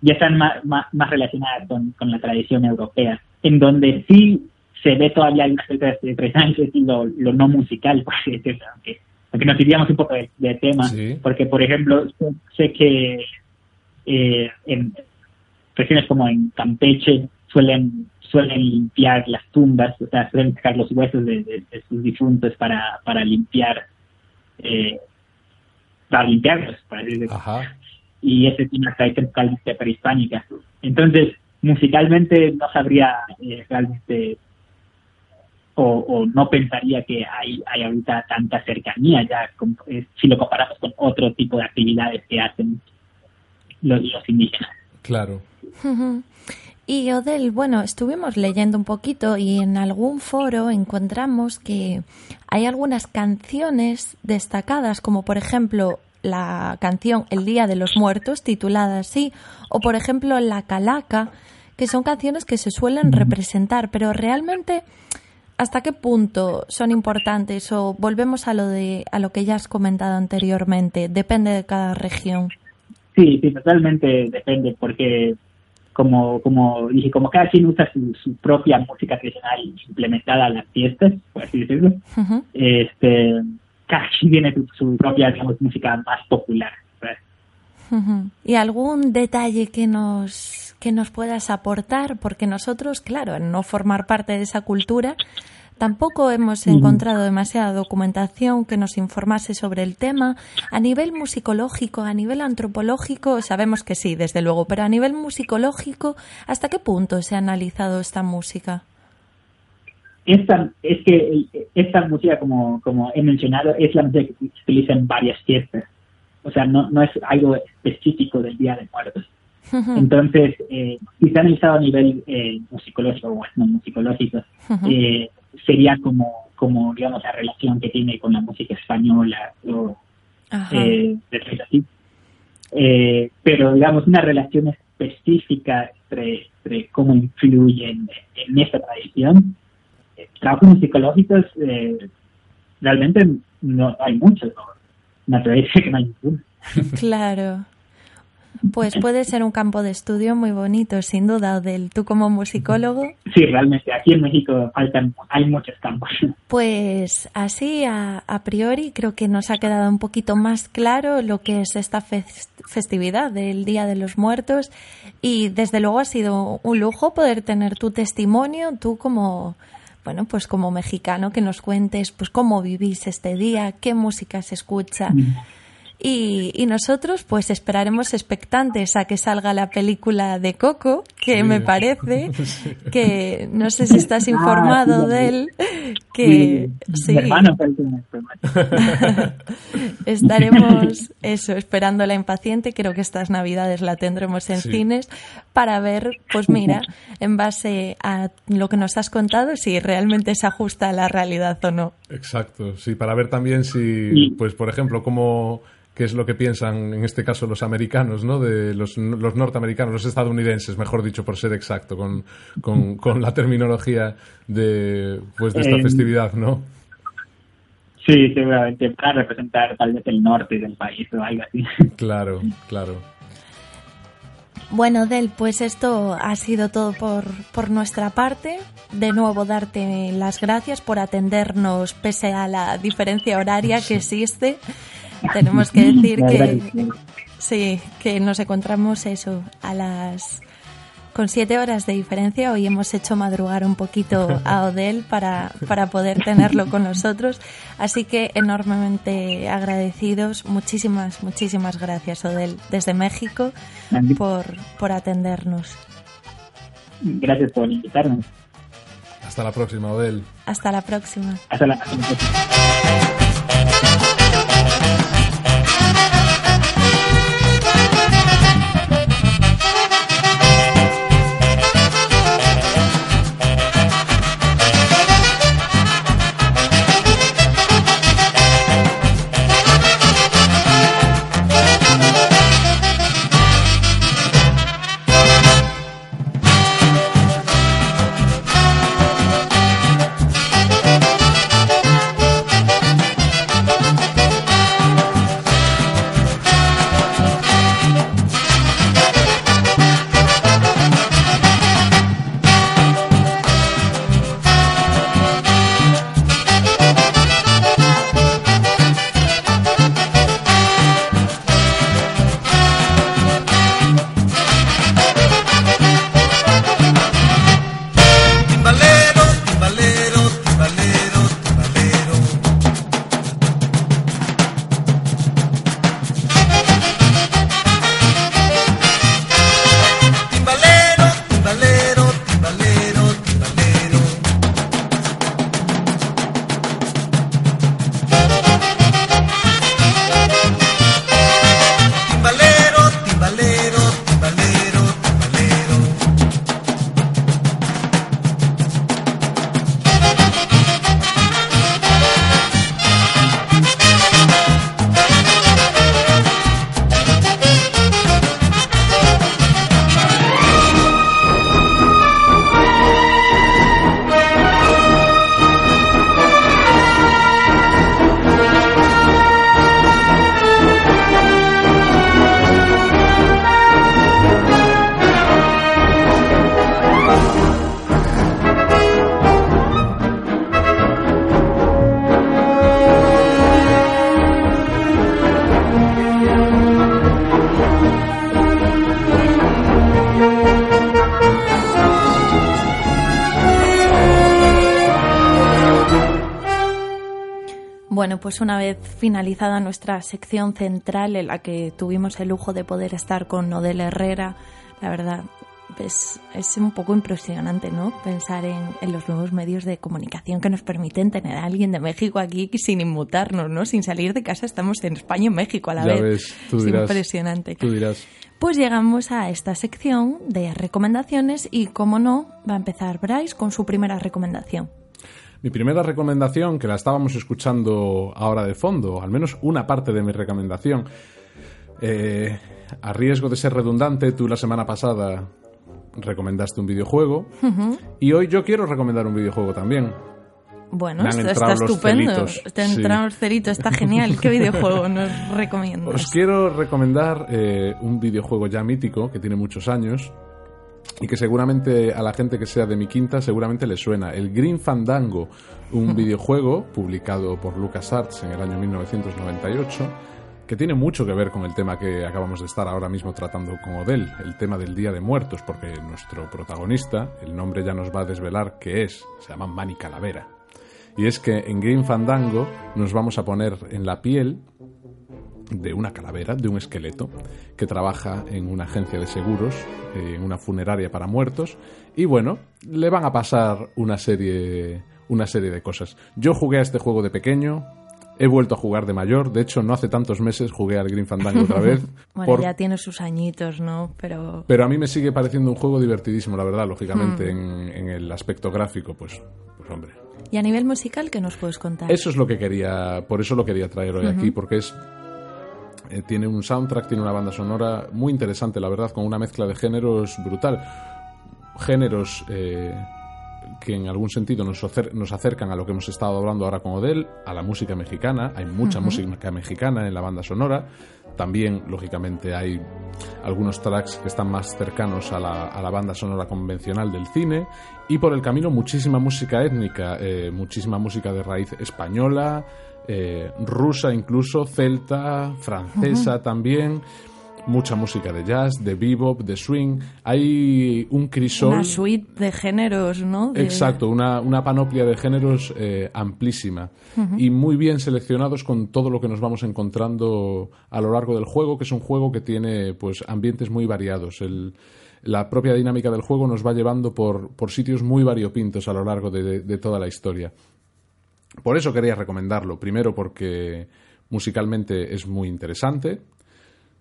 ya están más, más, más relacionadas con, con la tradición europea, en donde sí se ve todavía algunas cosas y lo, lo no musical, por así decirlo, aunque, aunque nos iríamos un poco de, de tema, Sí. porque por ejemplo, sé- sé que eh, en regiones como en Campeche suelen suelen limpiar las tumbas, o sea, suelen sacar los huesos de, de- de sus difuntos para, para limpiar eh, para limpiarlos, para decirlo Ajá. y ese es una tradición totalmente prehispánica. Entonces, musicalmente no sabría eh, realmente o, o, no pensaría que hay, hay ahorita tanta cercanía ya con, eh, si lo comparamos con otro tipo de actividades que hacen los, los indígenas. Claro. Y Odel, bueno, estuvimos leyendo un poquito y en algún foro encontramos que hay algunas canciones destacadas, como por ejemplo la canción El Día de los Muertos, titulada así, o por ejemplo La Calaca, que son canciones que se suelen representar, pero realmente ¿hasta qué punto son importantes o volvemos a lo de a lo que ya has comentado anteriormente? Depende de cada región. Sí, sí, totalmente depende, porque como, como dije, como cada quien usa su, su propia música tradicional implementada a las fiestas, por así decirlo, uh -huh. este, cada quien tiene su, su, propia, digamos, música más popular. Uh -huh. ¿Y algún detalle que nos, que nos puedas aportar? Porque nosotros, claro, al no formar parte de esa cultura, Tampoco hemos encontrado demasiada documentación que nos informase sobre el tema. A nivel musicológico, a nivel antropológico, sabemos que sí, desde luego, pero a nivel musicológico, ¿hasta qué punto se ha analizado esta música? Esta, es que esta música, como, como he mencionado, es la música que se utiliza en varias fiestas. O sea, no, no es algo específico del Día de Muertos. Uh -huh. Entonces, eh, si se ha analizado a nivel eh, musicológico o no musicológico, uh -huh. eh, sería como, como, digamos, la relación que tiene con la música española o eh, así. Eh, pero, digamos, una relación específica entre, entre cómo influyen en, en esta tradición. Eh, trabajos musicológicos, eh, realmente no hay muchos, ¿no? Naturaleza que no hay ninguno. Claro. Pues puede ser un campo de estudio muy bonito, sin duda, Odel. Tú como musicólogo. Sí, realmente. Aquí en México faltan, hay muchos campos. Pues así, a, a, priori, creo que nos ha quedado un poquito más claro lo que es esta fest festividad del Día de los Muertos. Y desde luego ha sido un lujo poder tener tu testimonio, tú como bueno, pues como mexicano, que nos cuentes pues cómo vivís este día, qué música se escucha. Mm. Y, y, nosotros pues esperaremos expectantes a que salga la película de Coco, que sí. me parece que no sé si estás informado ah, sí, de él, que sí. Hermano, estaremos eso esperando la impaciente, creo que estas navidades la tendremos en cines para ver, pues mira, en base a lo que nos has contado, si realmente se ajusta a la realidad o no. Exacto, sí, para ver también si, pues por ejemplo, cómo qué es lo que piensan en este caso los americanos, ¿no? De los, los norteamericanos, los estadounidenses, mejor dicho, por ser exacto, con, con, con la terminología de, pues, de esta eh, festividad, ¿no? Sí, seguramente para representar tal vez el norte del país o algo así. Claro, claro. Bueno, Del, pues esto ha sido todo por, por nuestra parte. De nuevo, darte las gracias por atendernos pese a la diferencia horaria que existe. Tenemos que decir que sí, que nos encontramos eso a las con siete horas de diferencia. Hoy hemos hecho madrugar un poquito a Odel para, para poder tenerlo con nosotros. Así que enormemente agradecidos. Muchísimas, muchísimas gracias, Odel, desde México, por, por atendernos. Gracias por invitarnos. Hasta la próxima, Odel. Hasta la próxima. Hasta la próxima. Pues una vez finalizada nuestra sección central en la que tuvimos el lujo de poder estar con Nodel Herrera, la verdad es, es un poco impresionante, ¿no? Pensar en, en, los nuevos medios de comunicación que nos permiten tener a alguien de México aquí sin inmutarnos, ¿no? Sin salir de casa, estamos en España y México a la Ya vez. ves, tú es dirás. impresionante. Tú dirás. Pues llegamos a esta sección de recomendaciones y, como no, va a empezar Bryce con su primera recomendación. Mi primera recomendación, que la estábamos escuchando ahora de fondo, al menos una parte de mi recomendación, eh, a riesgo de ser redundante, tú la semana pasada recomendaste un videojuego y hoy yo quiero recomendar un videojuego también. Bueno, esto está estupendo. celitos, sí. celito, está genial. ¿Qué videojuego nos recomiendas? Os quiero recomendar eh, un videojuego ya mítico que tiene muchos años y que seguramente a la gente que sea de mi quinta seguramente le suena. El Green Fandango, un videojuego publicado por LucasArts en el año 1998 que tiene mucho que ver con el tema que acabamos de estar ahora mismo tratando con Odell, el tema del Día de Muertos, porque nuestro protagonista, el nombre ya nos va a desvelar qué es, se llama Manny Calavera. Y es que en Green Fandango nos vamos a poner en la piel de una calavera, de un esqueleto, que trabaja en una agencia de seguros, eh, en una funeraria para muertos, y bueno, le van a pasar una serie, una serie de cosas. Yo jugué a este juego de pequeño, he vuelto a jugar de mayor, de hecho no hace tantos meses jugué al Green Fandango otra vez. Bueno, por- ya tiene sus añitos, ¿no? Pero Pero a mí me sigue pareciendo un juego divertidísimo, la verdad, lógicamente, en, en el aspecto gráfico, pues, pues hombre, ¿Y a nivel musical qué nos puedes contar? Eso es lo que quería, por eso lo quería traer hoy aquí, porque es eh, tiene un soundtrack, tiene una banda sonora muy interesante, la verdad, con una mezcla de géneros brutal. Géneros eh, que en algún sentido nos, acer- nos acercan a lo que hemos estado hablando ahora con Odell, a la música mexicana. Hay mucha música mexicana en la banda sonora. También, lógicamente, hay algunos tracks que están más cercanos a la, a la banda sonora convencional del cine. Y por el camino, muchísima música étnica, eh, muchísima música de raíz española, eh, rusa incluso, celta, francesa también. Mucha música de jazz, de bebop, de swing. Hay un crisol. Una suite de géneros, ¿no? De- Exacto, una, una panoplia de géneros eh, amplísima y muy bien seleccionados con todo lo que nos vamos encontrando a lo largo del juego, que es un juego que tiene pues ambientes muy variados. El- la propia dinámica del juego nos va llevando por, por sitios muy variopintos a lo largo de- de- de toda la historia. Por eso quería recomendarlo. Primero porque musicalmente es muy interesante.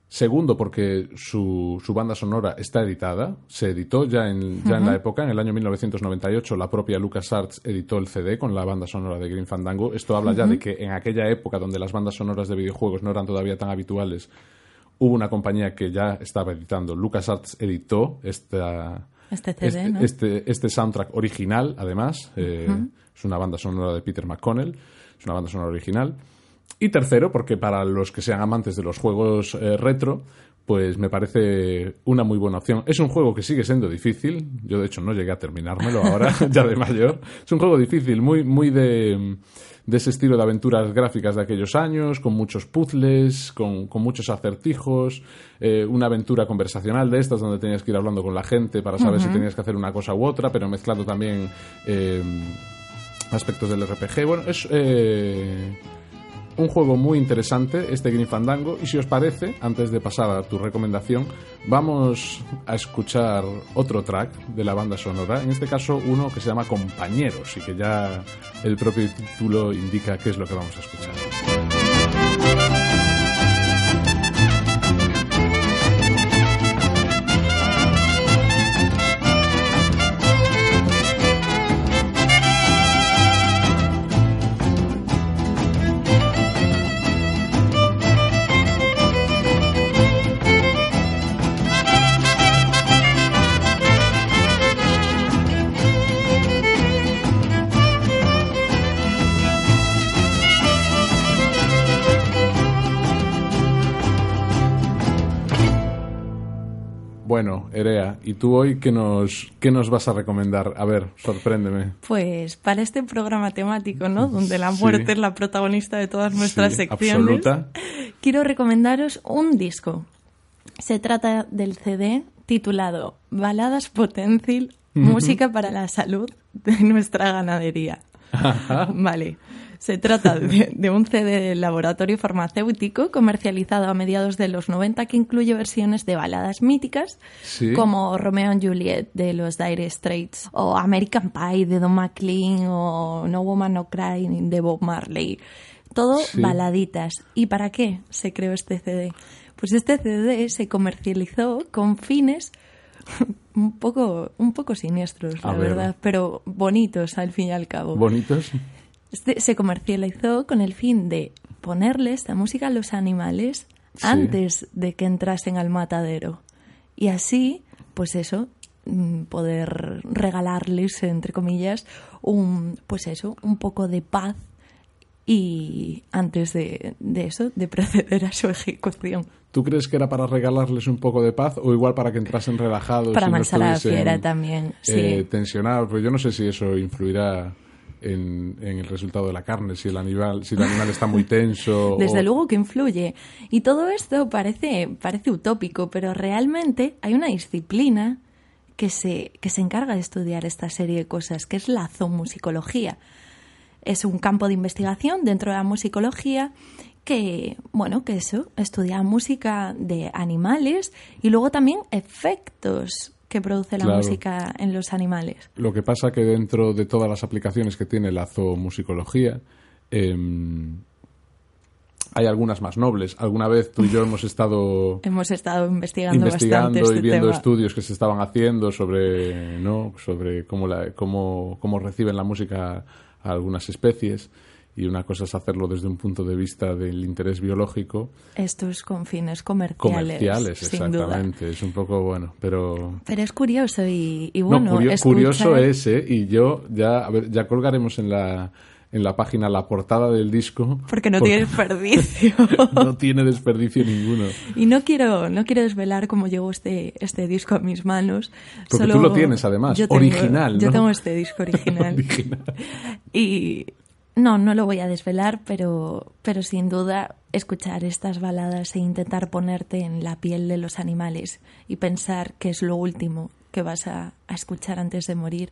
Segundo, porque su, su banda sonora está editada. Se editó ya, en, ya en la época, en el año 1998, la propia LucasArts editó el CD con la banda sonora de Green Fandango. Esto habla ya de que en aquella época, donde las bandas sonoras de videojuegos no eran todavía tan habituales, hubo una compañía que ya estaba editando. LucasArts editó esta, Este CD, este, ¿no? este, este soundtrack original, además. eh, Es una banda sonora de Peter McConnell. Es una banda sonora original. Y tercero, porque para los que sean amantes de los juegos eh, retro, pues me parece una muy buena opción. Es un juego que sigue siendo difícil. Yo, de hecho, no llegué a terminármelo ahora, ya de mayor. Es un juego difícil, muy, muy de, de ese estilo de aventuras gráficas de aquellos años, con muchos puzzles, con, con muchos acertijos, eh, una aventura conversacional de estas donde tenías que ir hablando con la gente para saber si tenías que hacer una cosa u otra, pero mezclando también eh, aspectos del RPG. Bueno, es eh, un juego muy interesante, este Green. Y si os parece, antes de pasar a tu recomendación, vamos a escuchar otro track de la banda sonora. En este caso, uno que se llama Compañeros y que ya el propio título indica qué es lo que vamos a escuchar. Bueno, Erea, ¿y tú hoy qué nos, qué nos vas a recomendar? A ver, sorpréndeme. Pues para este programa temático, ¿no? Donde la Sí. muerte es la protagonista de todas nuestras Sí, secciones. absoluta. Quiero recomendaros un disco. Se trata del CD titulado Baladas Potencial, música para la salud de nuestra ganadería. Vale. Se trata de, de un CD del laboratorio farmacéutico comercializado a mediados de los 90 que incluye versiones de baladas míticas Sí. como Romeo and Juliet de los Dire Straits o American Pie de Don McLean o No Woman No Cry de Bob Marley. Todo Sí. baladitas. ¿Y para qué se creó este CD? Pues este CD se comercializó con fines un poco, un poco siniestros, la ver. verdad, pero bonitos al fin y al cabo. Bonitos. Este se comercializó con el fin de ponerle esta música a los animales Sí. antes de que entrasen al matadero. Y así, pues eso, mm, poder regalarles, entre comillas, un, pues eso, un poco de paz y antes de, de eso, de proceder a su ejecución. ¿Tú crees que era para regalarles un poco de paz o igual para que entrasen relajados? Para y no la fiera también, sí. eh, tensionados? Pues yo no sé si eso influirá en, en el resultado de la carne, si el animal, si el animal está muy tenso. Desde o- luego que influye. Y todo esto parece, parece utópico, pero realmente hay una disciplina que se, que se encarga de estudiar esta serie de cosas, que es la zoomusicología. Es un campo de investigación dentro de la musicología que, bueno, que eso, estudia música de animales y luego también efectos que produce la Claro. música en los animales. Lo que pasa que dentro de todas las aplicaciones que tiene la zoomusicología, em, hay algunas más nobles. Alguna vez tú y yo hemos estado Hemos estado investigando, investigando bastante y este viendo tema. estudios que se estaban haciendo sobre no sobre cómo la, cómo, cómo reciben la música a algunas especies y una cosa es hacerlo desde un punto de vista del interés biológico Estos con fines comerciales. comerciales sin duda. exactamente es un poco bueno pero Pero es curioso y, y no, bueno, curio- escuchar- curioso es ¿eh? y yo ya a ver ya colgaremos en la en la página la portada del disco Porque no tiene desperdicio. no tiene desperdicio ninguno y no quiero, no quiero desvelar cómo llegó este, este disco a mis manos. Porque Solo- tú lo tienes, además, Yo tengo- original, Yo ¿no? tengo este disco original. Original. Y no, no lo voy a desvelar, pero, pero sin duda escuchar estas baladas e intentar ponerte en la piel de los animales y pensar que es lo último que vas a, a escuchar antes de morir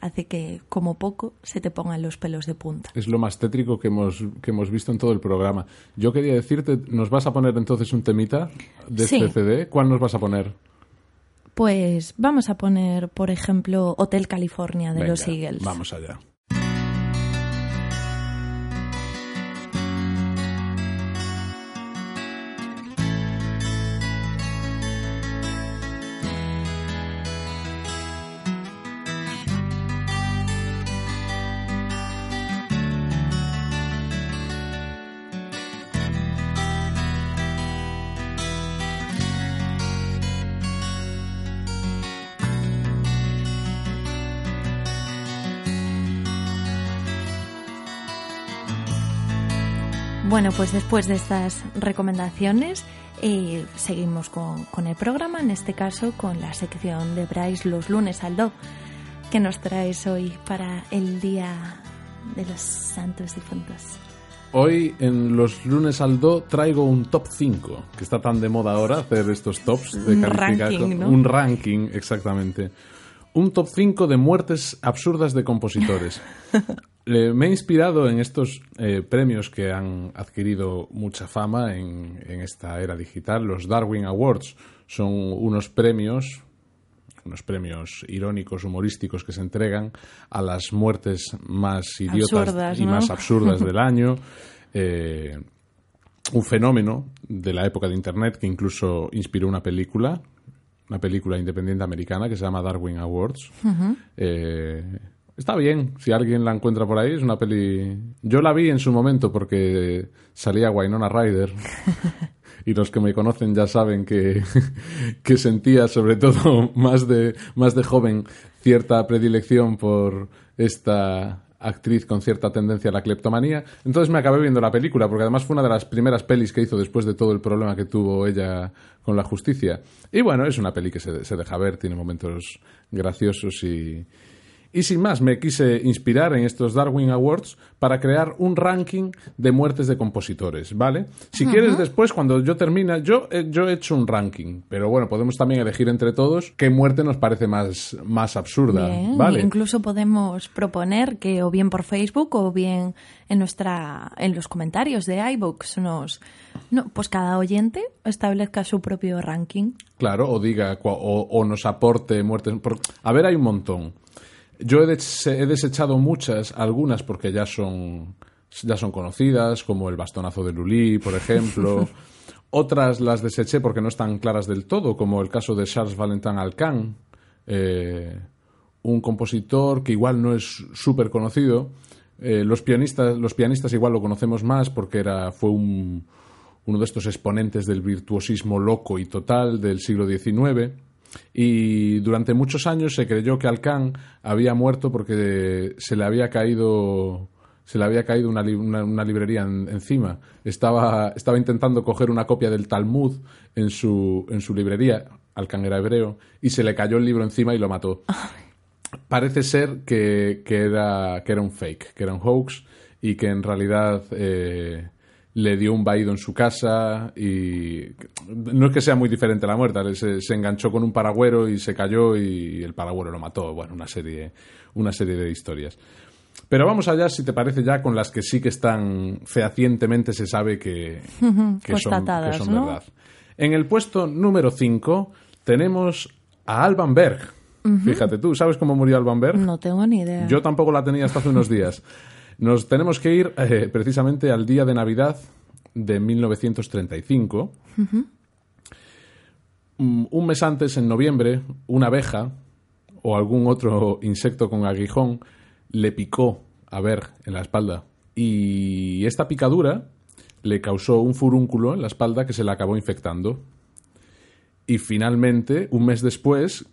hace que, como poco, se te pongan los pelos de punta. Es lo más tétrico que hemos, que hemos visto en todo el programa. Yo quería decirte, ¿nos vas a poner entonces un temita de Sí. este CD? ¿Cuál nos vas a poner? Pues vamos a poner, por ejemplo, Hotel California de Venga, los Eagles. Vamos allá. Bueno, pues después de estas recomendaciones, eh, seguimos con, con el programa, en este caso con la sección de Bryce los lunes al do, que nos traes hoy para el Día de los Santos Difuntos. Hoy en los lunes al do traigo un top 5, que está tan de moda ahora hacer estos tops de Un ranking, ¿no? Un ranking, exactamente. Un top 5 de muertes absurdas de compositores. Eh, me he inspirado en estos eh, premios que han adquirido mucha fama en, en esta era digital. Los Darwin Awards son unos premios unos premios irónicos, humorísticos que se entregan a las muertes más idiotas Absurdas, y ¿no? más absurdas del año. Eh, un fenómeno de la época de Internet que incluso inspiró una película, una película independiente americana que se llama Darwin Awards. Eh, está bien, si alguien la encuentra por ahí, es una peli... Yo la vi en su momento porque salía Winona Ryder. y los que me conocen ya saben que, que sentía, sobre todo más de, más de joven, cierta predilección por esta actriz con cierta tendencia a la cleptomanía. Entonces me acabé viendo la película, porque además fue una de las primeras pelis que hizo después de todo el problema que tuvo ella con la justicia. Y bueno, es una peli que se, se deja ver, tiene momentos graciosos y, Y sin más, me quise inspirar en estos Darwin Awards para crear un ranking de muertes de compositores, ¿vale? Si quieres después, cuando yo termina, yo, he- yo he hecho un ranking, pero bueno, podemos también elegir entre todos qué muerte nos parece más, más absurda, Bien, ¿vale? Incluso podemos proponer que o bien por Facebook o bien en nuestra en los comentarios de iBooks nos no, pues cada oyente establezca su propio ranking. Claro, o diga, o, o nos aporte muertes. por- A ver, hay un montón. Yo he, des- he desechado muchas, algunas porque ya son, ya son conocidas, como el bastonazo de Lully, por ejemplo. Otras las deseché porque no están claras del todo, como el caso de Charles Valentin Alcan, eh, un compositor que igual no es súper conocido. Eh, los, pianistas, los pianistas igual lo conocemos más porque era, fue un, uno de estos exponentes del virtuosismo loco y total del siglo XIX. Y durante muchos años se creyó que Alcan había muerto porque se le había caído se le había caído una, una- una librería en- encima. Estaba, estaba intentando coger una copia del Talmud en su, en su librería, Alcan era hebreo, y se le cayó el libro encima y lo mató. Parece ser que, que era, que era un fake, que era un hoax y que en realidad eh, le dio un vaído en su casa y no es que sea muy diferente a la muerte, se, se enganchó con un paragüero y se cayó y el paragüero lo mató. Bueno, una serie, una serie de historias. Pero vamos allá, si te parece, ya con las que sí que están fehacientemente se sabe que, que son, que Constatadas, son ¿no? verdad. En el puesto número 5 tenemos a Alban Berg. Fíjate tú, ¿sabes cómo murió Alban Berg? No tengo ni idea. Yo tampoco la tenía hasta hace unos días. Nos tenemos que ir eh, precisamente al día de Navidad de 1935. Mm, Un mes antes, en noviembre, una abeja o algún otro insecto con aguijón le picó a Berg en la espalda. Y esta picadura le causó un furúnculo en la espalda que se le acabó infectando. Y finalmente, un mes después,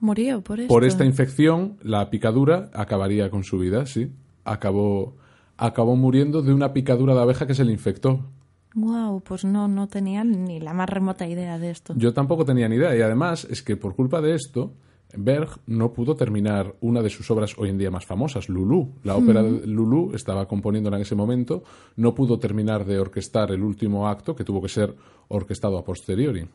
Murió por esto. por esta infección, la picadura acabaría con su vida, sí. Acabó, acabó muriendo de una picadura de abeja que se le infectó. Wow, pues no, no tenía ni la más remota idea de esto. Yo tampoco tenía ni idea. Y además es que por culpa de esto, Berg no pudo terminar una de sus obras hoy en día más famosas, Lulú. La ópera de Lulú estaba componiéndola en ese momento. No pudo terminar de orquestar el último acto, que tuvo que ser orquestado a posteriori.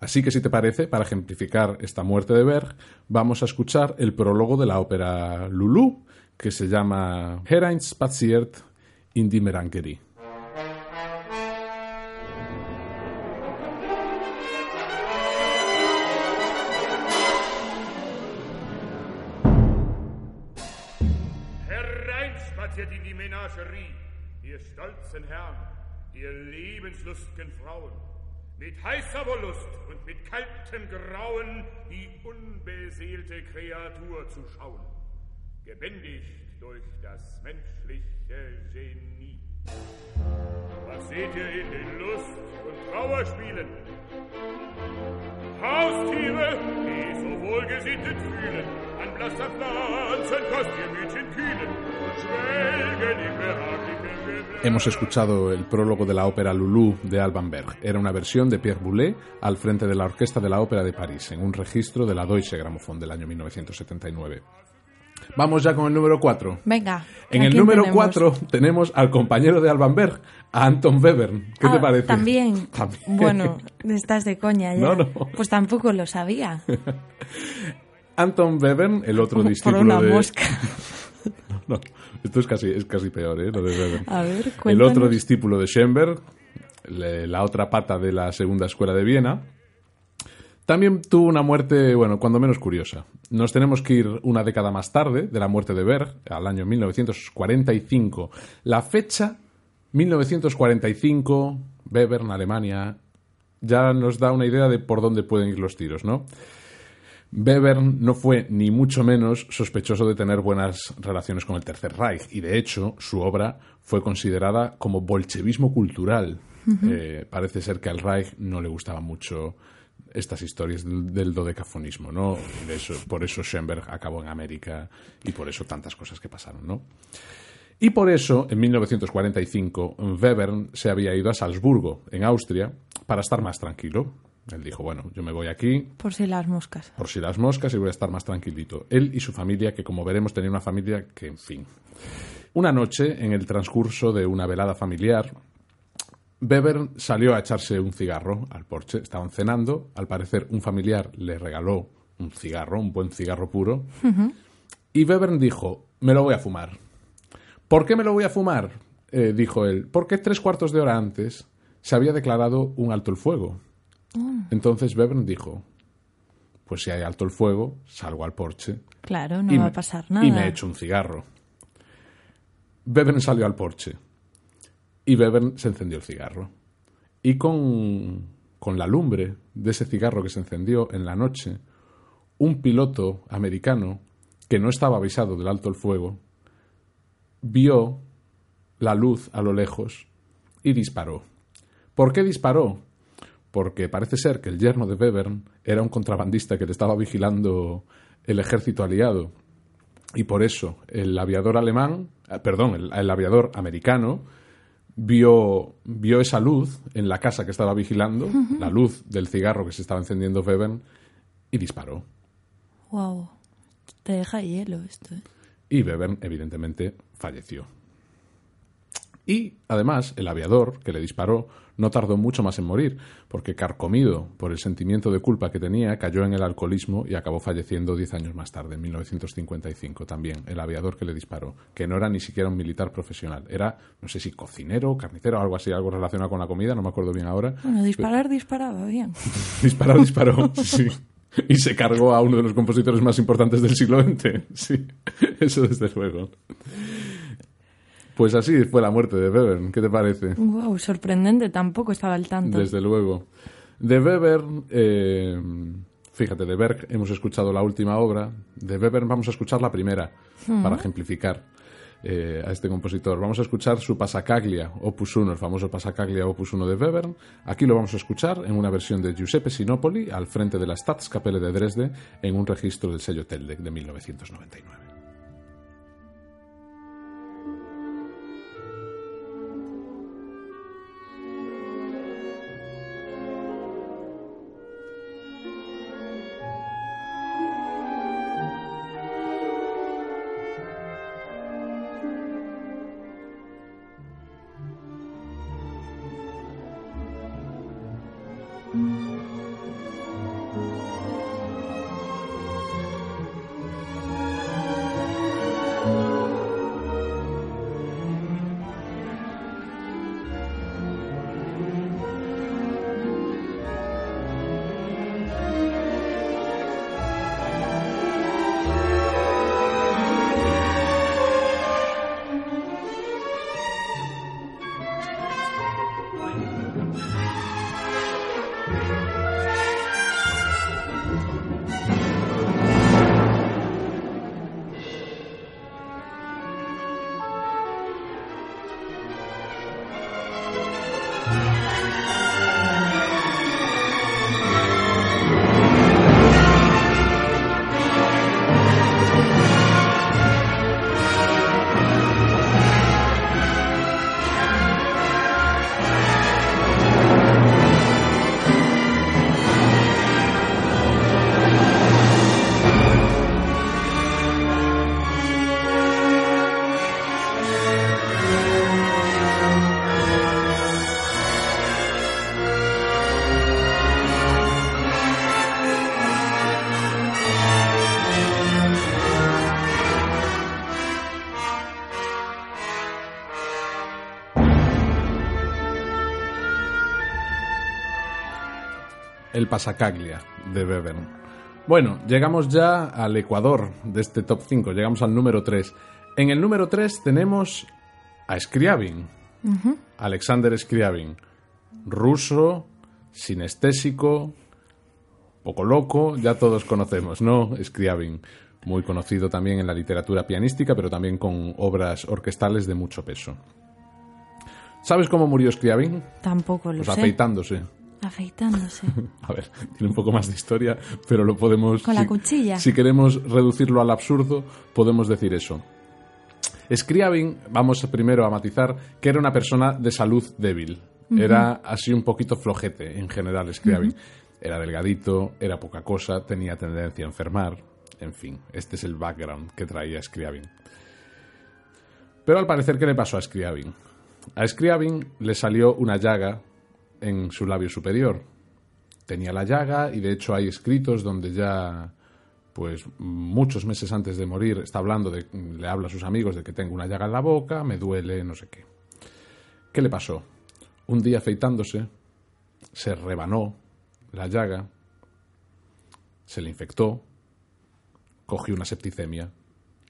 Así que si te parece, para ejemplificar esta muerte de Berg, vamos a escuchar el prólogo de la ópera Lulú, que se llama Hereinspaziert in die Merangerie. Hereinspaziert in die Menagerie, ihr stolzen Herren, ihr lebenslustgen Frauen, mit heißer Wollust und mit kaltem Grauen die unbeseelte Kreatur zu schauen, gebändigt durch das menschliche Genie. Was seht ihr in den Lust- und Trauerspielen? Haustiere, die so wohlgesittet fühlen, an blasser Pflanzen Mütchen kühlen und schwelgen im behaglichen Gewähr. Hemos escuchado el prólogo de la ópera Lulú de Alban Berg. Era una versión de Pierre Boulez al frente de la Orquesta de la Ópera de París, en un registro de la Deutsche Grammophon del año 1979. Vamos ya con el número 4. Venga. En ¿a el número tenemos? 4 tenemos al compañero de Alban Berg, a Anton Webern. ¿Qué te Ah, parece? También. También. Bueno, estás de coña ya. No, no. Pues tampoco lo sabía. Anton Webern, el otro Por discípulo una de... mosca. No, esto es casi, es casi peor, ¿eh? Lo de Webern. A ver, el otro discípulo de Schoenberg, la otra pata de la segunda escuela de Viena, también tuvo una muerte, bueno, cuando menos curiosa. Nos tenemos que ir una década más tarde de la muerte de Berg, al año 1945. La fecha, 1945, Webern, Alemania, ya nos da una idea de por dónde pueden ir los tiros, ¿no? Webern no fue ni mucho menos sospechoso de tener buenas relaciones con el Tercer Reich y de hecho su obra fue considerada como bolchevismo cultural. Eh, parece ser que al Reich no le gustaban mucho estas historias del, del dodecafonismo, ¿no? De eso, por eso Schoenberg acabó en América y por eso tantas cosas que pasaron, ¿no? Y por eso, en 1945, Webern se había ido a Salzburgo, en Austria, para estar más tranquilo. Él dijo, bueno, yo me voy aquí Por si las moscas. por si las moscas y voy a estar más tranquilito. Él y su familia, que como veremos tenía una familia que, en fin. Una noche, en el transcurso de una velada familiar, Bevern salió a echarse un cigarro al porche. Estaban cenando. Al parecer, un familiar le regaló un cigarro, un buen cigarro puro. Y Bevern dijo, me lo voy a fumar. ¿Por qué me lo voy a fumar? Eh, dijo él. Porque tres cuartos de hora antes se había declarado un alto el fuego. Entonces Bevern dijo, pues si hay alto el fuego, salgo al porche Claro, no va me- a pasar nada. Y me echo un cigarro. Bevern salió al porche. Y Bevern se encendió el cigarro. Y con, con la lumbre de ese cigarro que se encendió en la noche, un piloto americano que no estaba avisado del alto el fuego vio la luz a lo lejos y disparó. ¿Por qué disparó? Porque parece ser que el yerno de Bevern era un contrabandista que le estaba vigilando el ejército aliado. Y por eso el aviador alemán, eh, perdón, el aviador americano vio, vio esa luz en la casa que estaba vigilando, la luz del cigarro que se estaba encendiendo Bevern, y disparó. Wow. Te deja hielo esto, ¿eh? Y Bevern, evidentemente, falleció. Y, además, el aviador que le disparó no tardó mucho más en morir, porque carcomido por el sentimiento de culpa que tenía, cayó en el alcoholismo y acabó falleciendo diez años más tarde, en 1955 también, el aviador que le disparó, que no era ni siquiera un militar profesional, era, no sé si cocinero, carnicero algo así, algo relacionado con la comida, no me acuerdo bien ahora. Bueno, disparar disparaba bien. Disparó, disparó, sí. Y se cargó a uno de los compositores más importantes del siglo XX. Sí, eso desde luego. Pues así fue la muerte de Webern. ¿Qué te parece? Wow, sorprendente, tampoco estaba al tanto. Desde luego. De Weber, eh, fíjate, de Berg hemos escuchado la última obra. De Weber vamos a escuchar la primera, para ejemplificar eh, a este compositor. Vamos a escuchar su Passacaglia, Opus 1, el famoso Passacaglia Opus 1 de Weber. Aquí lo vamos a escuchar en una versión de Giuseppe Sinopoli al frente de la Staatskapelle de Dresde en un registro del sello Teldec de 1999. El Pasacaglia de Bevern. Bueno, llegamos ya al Ecuador de este top 5, llegamos al número 3. En el número 3 tenemos a Scriabin, Alexander Scriabin, ruso, sinestésico, poco loco, ya todos conocemos, ¿no? Scriabin, muy conocido también en la literatura pianística, pero también con obras orquestales de mucho peso. ¿Sabes cómo murió Scriabin? Tampoco lo Pues sé. afeitándose. Afeitándose. A ver, tiene un poco más de historia, pero lo podemos... Con la si- cuchilla. Si queremos reducirlo al absurdo, podemos decir eso. Scriabin, vamos primero a matizar, que era una persona de salud débil. Era así un poquito flojete en general, Scriabin. Era delgadito, era poca cosa, tenía tendencia a enfermar. En fin, este es el background que traía Scriabin. Pero al parecer, ¿qué le pasó a Scriabin? A Scriabin le salió una llaga en su labio superior. Tenía la llaga y de hecho hay escritos donde ya pues muchos meses antes de morir está hablando de le habla a sus amigos de que tengo una llaga en la boca, me duele, no sé qué. ¿Qué le pasó? Un día afeitándose se rebanó la llaga, se le infectó, cogió una septicemia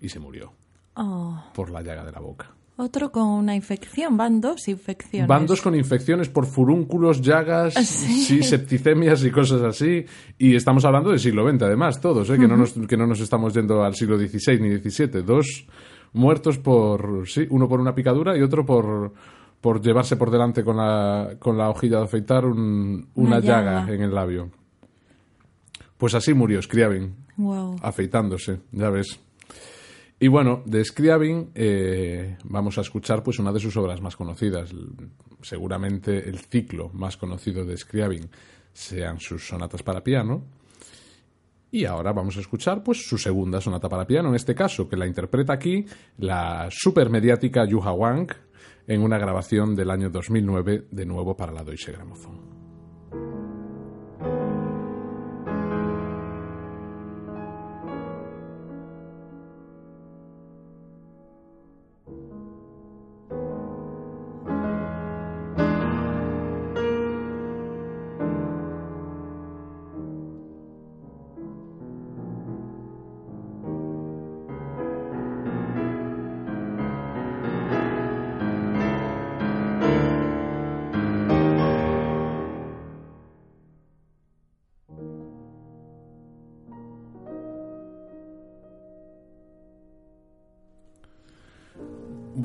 y se murió Oh, por la llaga de la boca. Otro con una infección, van dos infecciones. Van dos con infecciones por furúnculos, llagas, Sí. septicemias y cosas así. Y estamos hablando del siglo XX, además, todos, ¿eh? que, no nos, que no nos estamos yendo al siglo XVI ni XVII. Dos muertos por, sí, uno por una picadura y otro por, por llevarse por delante con la, con la hojilla de afeitar un- una, Una llaga. llaga. en el labio. Pues así murió Scriabin Wow. afeitándose, ya ves. Y bueno, de Scriabin eh, vamos a escuchar pues una de sus obras más conocidas. Seguramente el ciclo más conocido de Scriabin sean sus sonatas para piano. Y ahora vamos a escuchar pues su segunda sonata para piano, en este caso, que la interpreta aquí la supermediática Yuha Wang en una grabación del año 2009, de nuevo para la Deutsche Grammophon.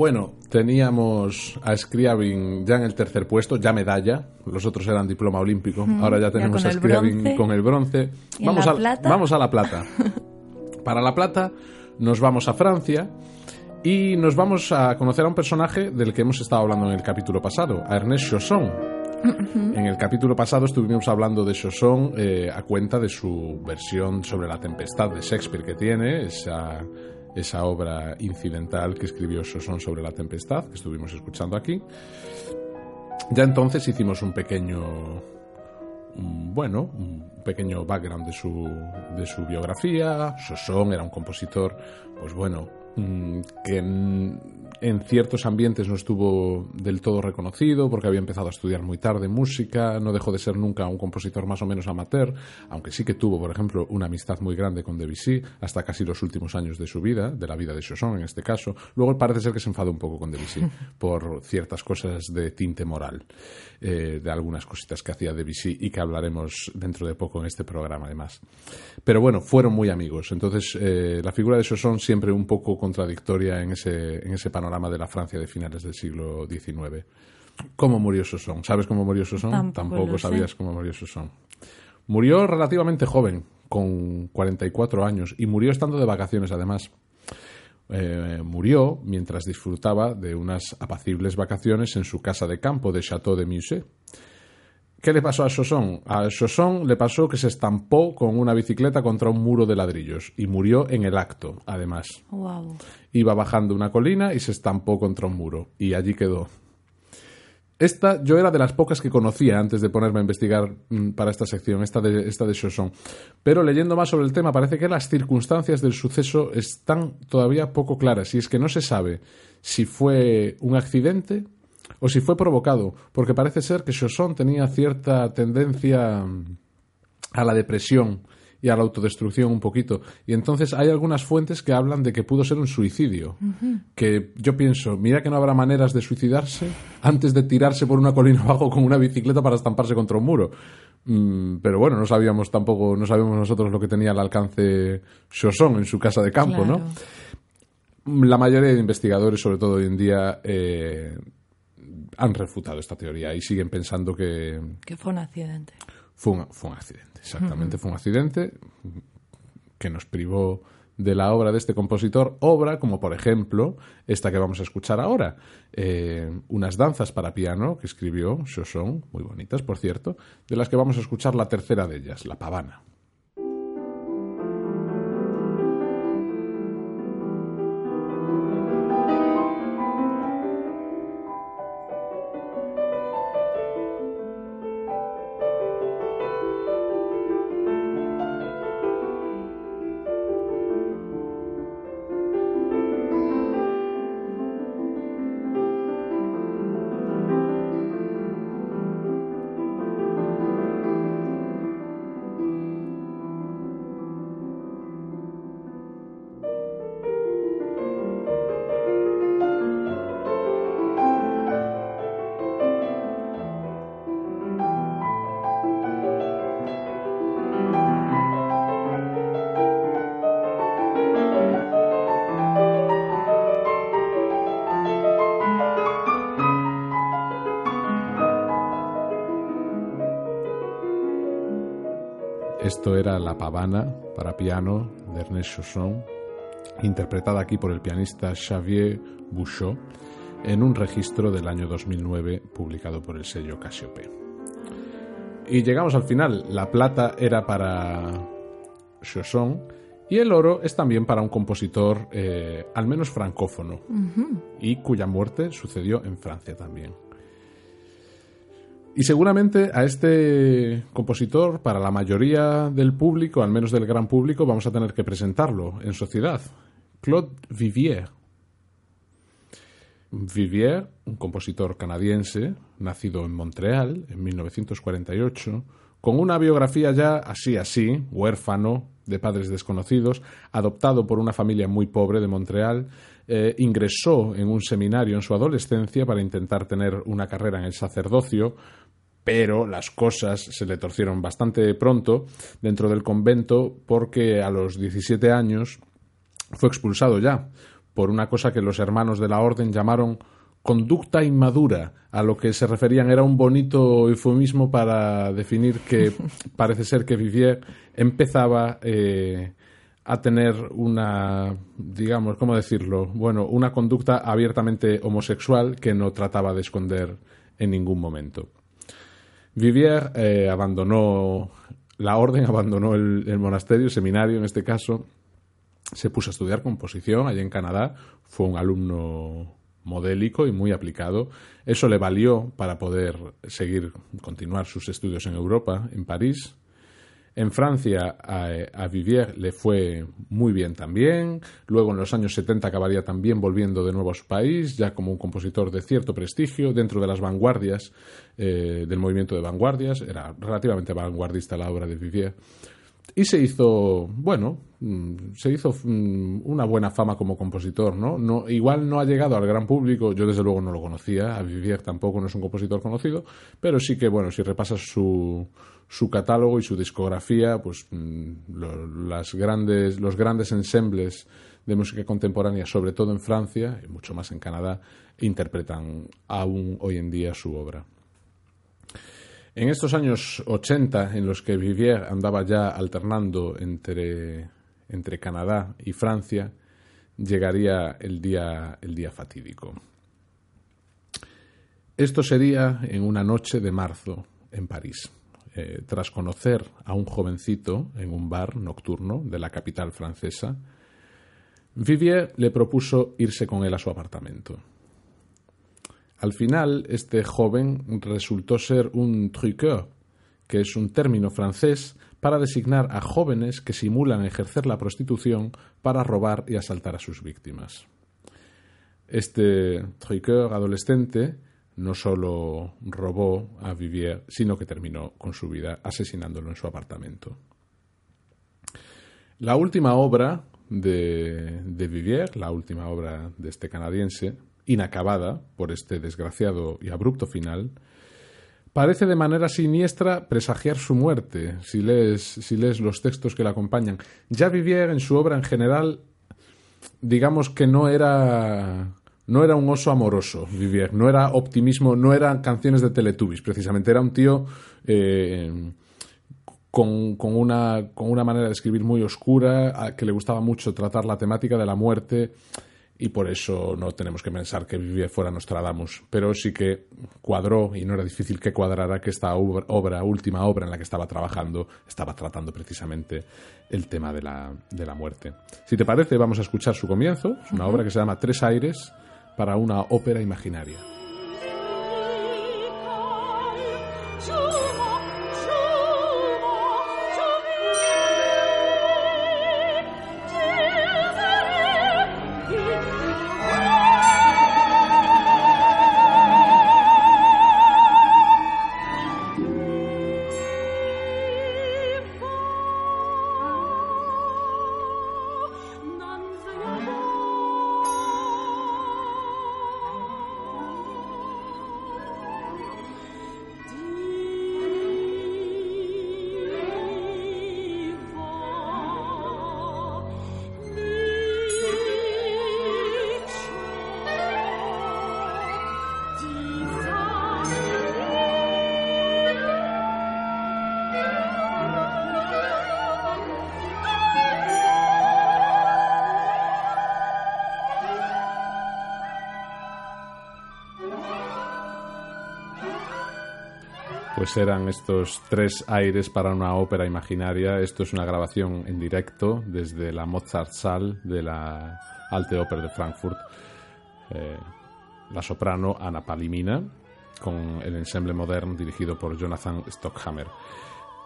Bueno, teníamos a Scriabin ya en el tercer puesto, ya medalla. Los otros eran diploma olímpico. Ahora ya tenemos a Scriabin bronce. con el bronce. Vamos a la plata. Para la plata nos vamos a Francia y nos vamos a conocer a un personaje del que hemos estado hablando en el capítulo pasado, a Ernest Chausson. En el capítulo pasado estuvimos hablando de Chausson eh, a cuenta de su versión sobre la tempestad de Shakespeare que tiene, esa, esa obra incidental que escribió Chausson sobre la tempestad, que estuvimos escuchando aquí. Ya entonces hicimos un pequeño, bueno, un pequeño background de su, de su biografía. Chausson era un compositor, pues bueno, mm, que en, ciertos ambientes no estuvo del todo reconocido porque había empezado a estudiar muy tarde música, no dejó de ser nunca un compositor más o menos amateur, aunque sí que tuvo, por ejemplo, una amistad muy grande con Debussy hasta casi los últimos años de su vida, de la vida de Chausson en este caso. Luego parece ser que se enfadó un poco con Debussy por ciertas cosas de tinte moral, eh, de algunas cositas que hacía Debussy y que hablaremos dentro de poco en este programa además. Pero bueno, fueron muy amigos. Entonces, eh, la figura de Chausson siempre un poco contradictoria en ese, en ese panorama de la Francia de finales del siglo XIX. ¿Cómo murió Chausson? ¿Sabes cómo murió Chausson? Tampoco sé. sabías cómo murió Chausson. Murió relativamente joven, con 44 años, y murió estando de vacaciones además. Eh, murió mientras disfrutaba de unas apacibles vacaciones en su casa de campo de Château de Musset. ¿Qué le pasó a Chausson? A Chausson le pasó que se estampó con una bicicleta contra un muro de ladrillos y murió en el acto, además. Wow. Iba bajando una colina y se estampó contra un muro y allí quedó. Esta yo era de las pocas que conocía antes de ponerme a investigar mm, para esta sección, esta de, esta de Chausson. Pero leyendo más sobre el tema parece que las circunstancias del suceso están todavía poco claras y es que no se sabe si fue un accidente o si fue provocado, porque parece ser que Chausson tenía cierta tendencia a la depresión y a la autodestrucción un poquito. Y entonces hay algunas fuentes que hablan de que pudo ser un suicidio. Que yo pienso, mira que no habrá maneras de suicidarse antes de tirarse por una colina abajo con una bicicleta para estamparse contra un muro. Mm, pero bueno, no sabíamos tampoco, no sabíamos nosotros lo que tenía al alcance Chausson en su casa de campo, Claro. ¿no? La mayoría de investigadores, sobre todo hoy en día, eh, han refutado esta teoría y siguen pensando que, Que fue un accidente. fue un, fue un accidente, exactamente, fue un accidente que nos privó de la obra de este compositor, obra como por ejemplo esta que vamos a escuchar ahora, eh, unas danzas para piano que escribió Chauson, muy bonitas por cierto, de las que vamos a escuchar la tercera de ellas, la pavana. Pavana para piano de Ernest Chausson, interpretada aquí por el pianista Xavier Bouchot en un registro del año 2009 publicado por el sello Cassiope. Y llegamos al final. La plata era para Chausson y el oro es también para un compositor eh, al menos francófono y cuya muerte sucedió en Francia también. Y seguramente a este compositor, para la mayoría del público, al menos del gran público, vamos a tener que presentarlo en sociedad. Claude Vivier. Vivier, un compositor canadiense, nacido en Montreal en 1948, con una biografía ya así así, huérfano, de padres desconocidos, adoptado por una familia muy pobre de Montreal, eh, ingresó en un seminario en su adolescencia para intentar tener una carrera en el sacerdocio, pero las cosas se le torcieron bastante pronto dentro del convento porque a los 17 años fue expulsado ya por una cosa que los hermanos de la orden llamaron conducta inmadura, a lo que se referían era un bonito eufemismo para definir que parece ser que Vivier empezaba eh, a tener una, digamos, ¿cómo decirlo? Bueno, una conducta abiertamente homosexual que no trataba de esconder en ningún momento. Vivier eh, abandonó la orden, abandonó el, monasterio, el seminario en este caso, se puso a estudiar composición allí en Canadá, fue un alumno modélico y muy aplicado. Eso le valió para poder seguir, continuar sus estudios en Europa, en París, en Francia a, Vivier le fue muy bien también. Luego en los años 70 acabaría también volviendo de nuevo a su país, ya como un compositor de cierto prestigio dentro de las vanguardias eh, del movimiento de vanguardias. Era relativamente vanguardista la obra de Vivier. Y se hizo, bueno, mm, se hizo mm, una buena fama como compositor, ¿no? ¿no? Igual no ha llegado al gran público, yo desde luego no lo conocía, a Vivier tampoco no es un compositor conocido, pero sí que, bueno, si repasas su, su catálogo y su discografía, pues mm, las grandes, los grandes ensembles de música contemporánea, sobre todo en Francia y mucho más en Canadá, interpretan aún hoy en día su obra. En estos años 80, en los que Vivier andaba ya alternando entre, entre Canadá y Francia, llegaría el día, el día fatídico. Esto sería en una noche de marzo en París. Eh, tras conocer a un jovencito en un bar nocturno de la capital francesa, Vivier le propuso irse con él a su apartamento. Al final, este joven resultó ser un truqueur, que es un término francés para designar a jóvenes que simulan ejercer la prostitución para robar y asaltar a sus víctimas. Este truqueur adolescente no solo robó a Vivier, sino que terminó con su vida asesinándolo en su apartamento. La última obra de, de Vivier, la última obra de este canadiense, inacabada por este desgraciado y abrupto final, parece de manera siniestra presagiar su muerte, si lees, si lees los textos que la acompañan. Ya Vivier en su obra en general, digamos que no era no era un oso amoroso, Vivier, no era optimismo, no eran canciones de Teletubbies, precisamente, era un tío eh, con, con, una, con una manera de escribir muy oscura, a- que le gustaba mucho tratar la temática de la muerte y por eso no tenemos que pensar que vivía fuera Nostradamus, pero sí que cuadró y no era difícil que cuadrara que esta obra, obra, última obra en la que estaba trabajando, estaba tratando precisamente el tema de la, de la muerte. Si te parece, vamos a escuchar su comienzo, es una obra que se llama Tres aires para una ópera imaginaria. Pues eran estos tres aires para una ópera imaginaria. Esto es una grabación en directo desde la Mozartsaal de la Alte Oper de Frankfurt. Eh, la soprano Anna Palimina con el ensemble modern dirigido por Jonathan Stockhammer.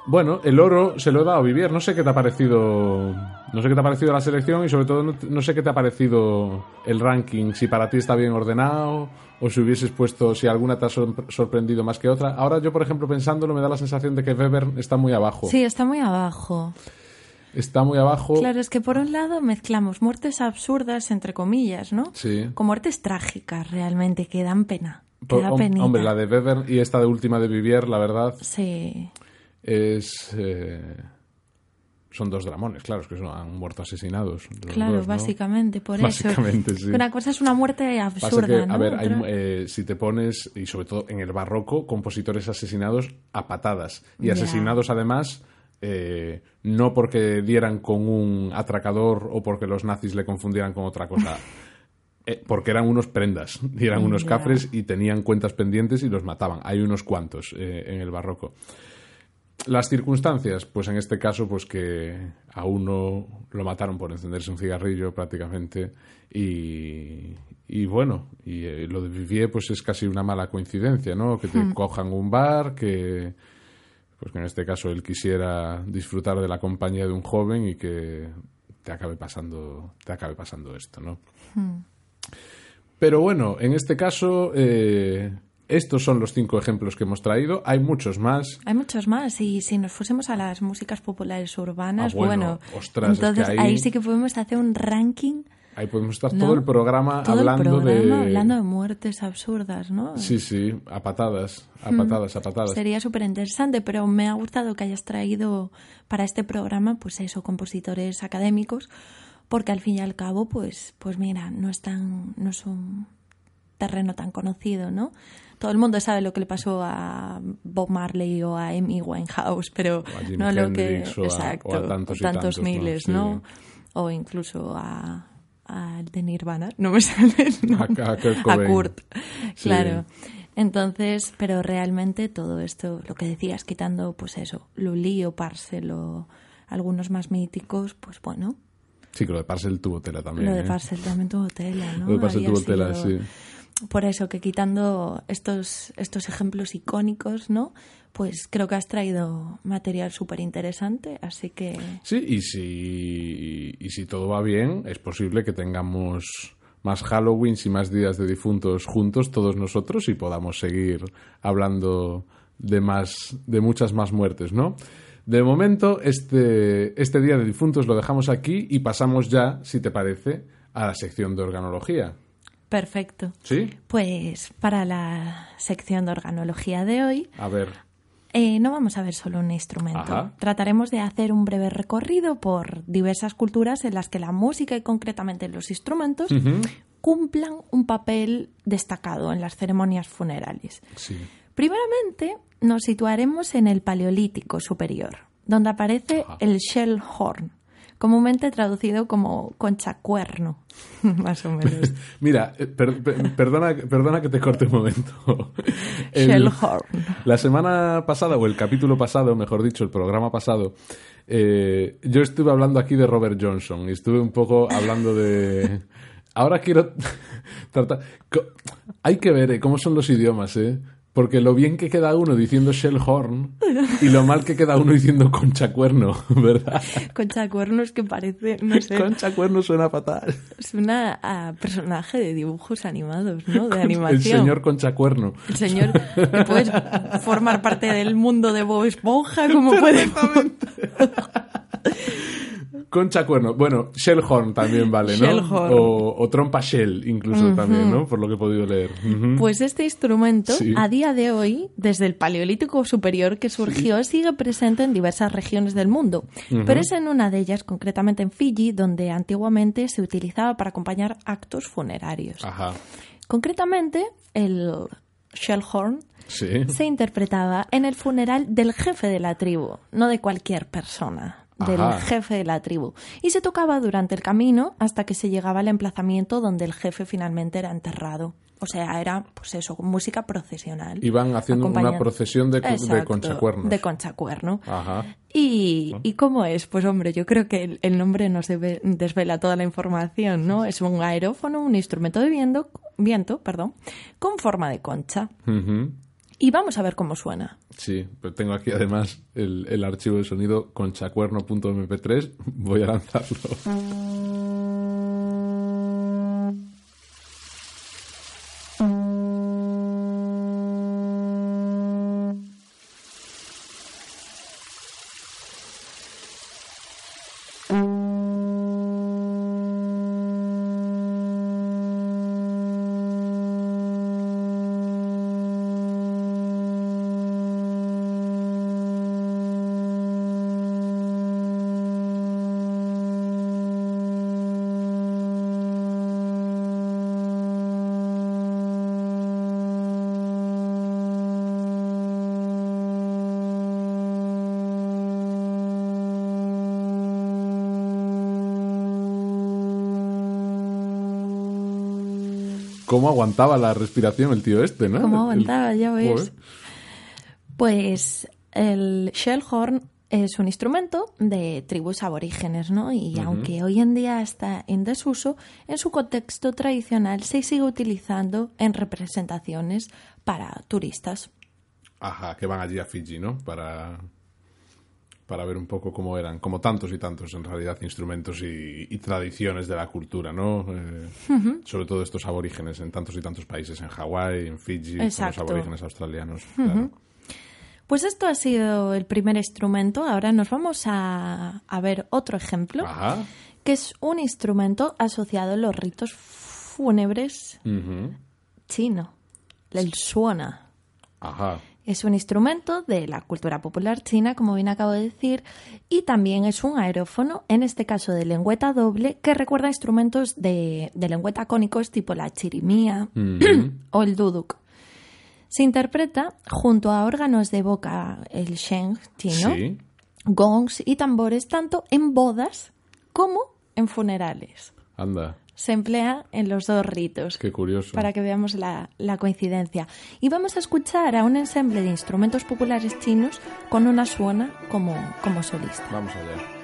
Bueno, el oro se lo he dado a Vivier. No sé qué te ha parecido. No sé qué te ha parecido la selección y sobre todo no, no sé qué te ha parecido el ranking. Si para ti está bien ordenado o si hubieses puesto. Si alguna te ha sor- sorprendido más que otra. Ahora yo, por ejemplo, pensándolo, me da la sensación de que Weber está muy abajo. Sí, está muy abajo. Está muy abajo. Claro, es que por un lado mezclamos muertes absurdas, entre comillas, ¿no? Sí. Con muertes trágicas, realmente, que dan pena. Que Por- da hom- penita. hombre, la de Weber y esta de última de Vivier, la verdad, Sí. Es. eh, son dos dramones, claro, es que son- han muerto asesinados. Claro, dos, ¿no? básicamente, por Básicamente, eso. sí. Una cosa es una muerte absurda, que, ¿no? a ver, hay, eh, si te pones, y sobre todo en el barroco, compositores asesinados a patadas. Y asesinados además, eh, no porque dieran con un atracador o porque los nazis le confundieran con otra cosa. eh, porque eran unos prendas, y eran unos cafres y tenían cuentas pendientes y los mataban. Hay unos cuantos eh, en el barroco. Las circunstancias, pues en este caso, pues que a uno lo mataron por encenderse un cigarrillo prácticamente y, y bueno, y eh, lo de Vivier pues es casi una mala coincidencia, ¿no? Que te cojan un bar, que pues que en este caso él quisiera disfrutar de la compañía de un joven y que te acabe pasando, te acabe pasando esto, ¿no? Pero bueno, en este caso, eh, estos son los cinco ejemplos que hemos traído. Hay muchos más. Hay muchos más y si nos fuésemos a las músicas populares urbanas, Ah, bueno, bueno, ostras, es que entonces ahí- ahí... sí que podemos hacer un ranking. Ahí podemos estar ¿no? todo el programa Todo el hablando programa de. hablando de muertes absurdas, ¿no? Sí, sí, a patadas, a patadas, a patadas. Sería súper interesante, pero me ha gustado que hayas traído para este programa, pues eso, compositores académicos, porque al fin y al cabo, pues, pues mira, no es tan, no es un terreno tan conocido, ¿no? Todo el mundo sabe lo que le pasó a Bob Marley o a Amy Winehouse, pero a no lo que a- exacto, o a tantos miles, ¿no? Sí. O incluso a al de Nirvana, no me sale A- Kurt Sí. claro. Entonces, pero realmente todo esto, lo que decías, quitando pues eso, Lully o Parcel o algunos más míticos, pues bueno, Sí, que lo de Parcel tuvo tela también. lo de ¿eh? Parcel también tuvo tela, ¿no? Lo de Parcel tuvo tela, sí. Por eso que quitando estos, estos ejemplos icónicos, ¿no? Pues creo que has traído material súper interesante, así que Sí, y si, y si todo va bien, es posible que tengamos más Halloween y más días de difuntos juntos, todos nosotros, y podamos seguir hablando de más, de muchas más muertes, ¿no? De momento, este, este día de difuntos lo dejamos aquí y pasamos ya, si te parece, a la sección de organología. Perfecto. ¿Sí? Pues para la sección de organología de hoy, A ver, Eh, no vamos a ver solo un instrumento. Ajá. Trataremos de hacer un breve recorrido por diversas culturas en las que la música y concretamente los instrumentos cumplan un papel destacado en las ceremonias funerales. sí. Primeramente, nos situaremos en el Paleolítico superior, donde aparece Ajá. el shell horn, comúnmente traducido como conchacuerno, más o menos. Mira, eh, per- per- perdona, perdona que te corte un momento. El- Shell horn. La semana pasada, o el capítulo pasado, mejor dicho, el programa pasado, eh, yo estuve hablando aquí de Robert Johnson y estuve un poco hablando de... Ahora quiero tratar... Hay que ver eh, cómo son los idiomas, ¿eh? Porque lo bien que queda uno diciendo Shellhorn y lo mal que queda uno diciendo conchacuerno, ¿verdad? Conchacuerno es que parece, no sé, Conchacuerno suena fatal. suena a personaje de dibujos animados, ¿no? De El animación. señor conchacuerno. El señor que puedes formar parte del mundo de Bob Esponja, como puede... Concha cuerno. Bueno, Shellhorn también vale, ¿no? O, o trompa shell, incluso también, ¿no? Por lo que he podido leer. Pues este instrumento, Sí. a día de hoy, desde el Paleolítico Superior que surgió, sigue presente en diversas regiones del mundo. Pero es en una de ellas, concretamente en Fiji, donde antiguamente se utilizaba para acompañar actos funerarios. Ajá. Concretamente, el shellhorn Sí. se interpretaba en el funeral del jefe de la tribu, no de cualquier persona, del Ajá. jefe de la tribu. Y se tocaba durante el camino hasta que se llegaba al emplazamiento donde el jefe finalmente era enterrado. O sea, era, pues eso, música procesional. Iban haciendo una procesión de, de Exacto, conchacuernos. De conchacuerno. Ajá. Y, ¿Y cómo es? Pues hombre, yo creo que el, el nombre nos debe- desvela toda la información, ¿no? Es un aerófono, un instrumento de viento, viento, perdón, con forma de concha. Ujú. Y vamos a ver cómo suena. Sí, pero tengo aquí además el, el archivo de sonido conchacuerno.mp3. Voy a lanzarlo. aguantaba la respiración el tío este, no? ¿Cómo El- aguantaba? Ya ves. Joder. Pues el shellhorn es un instrumento de tribus aborígenes, ¿no? Y aunque hoy en día está en desuso, en su contexto tradicional se sigue utilizando en representaciones para turistas. Ajá, que van allí a Fiji, ¿no? Para, para ver un poco cómo eran, como tantos y tantos en realidad instrumentos y, y tradiciones de la cultura, ¿no? Eh, Sobre todo estos aborígenes en tantos y tantos países, en Hawái, en Fiji, con los aborígenes australianos. claro. Pues esto ha sido el primer instrumento. Ahora nos vamos a, a ver otro ejemplo, Ajá. que es un instrumento asociado a los ritos fúnebres chino, el suona. Ajá. Es un instrumento de la cultura popular china, como bien acabo de decir, y también es un aerófono, en este caso de lengüeta doble, que recuerda instrumentos de, de lengüeta cónicos tipo la chirimía Ujú. o el duduk. Se interpreta junto a órganos de boca, el sheng chino, Sí. gongs y tambores, tanto en bodas como en funerales. Anda, Se emplea en los dos ritos qué curioso. para que veamos la, la coincidencia. Y vamos a escuchar a un ensemble de instrumentos populares chinos con una suona como, como solista. Vamos allá.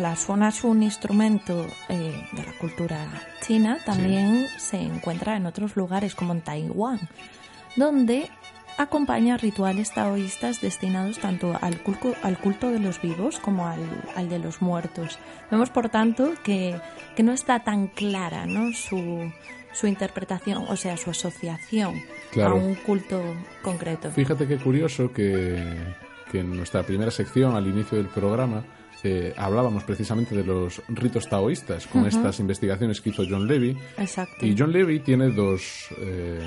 La suona es un instrumento eh, de la cultura china, también se encuentra en otros lugares como en Taiwán, donde acompaña rituales taoístas destinados tanto al culto, al culto de los vivos como al, al de los muertos. Vemos, por tanto, que, que no está tan clara ¿no? su, su interpretación, o sea, su asociación Claro. a un culto concreto. Fíjate qué curioso que, que en nuestra primera sección, al inicio del programa, eh, hablábamos precisamente de los ritos taoístas, con estas investigaciones que hizo John Levy. Exacto. Y John Levy tiene dos. eh,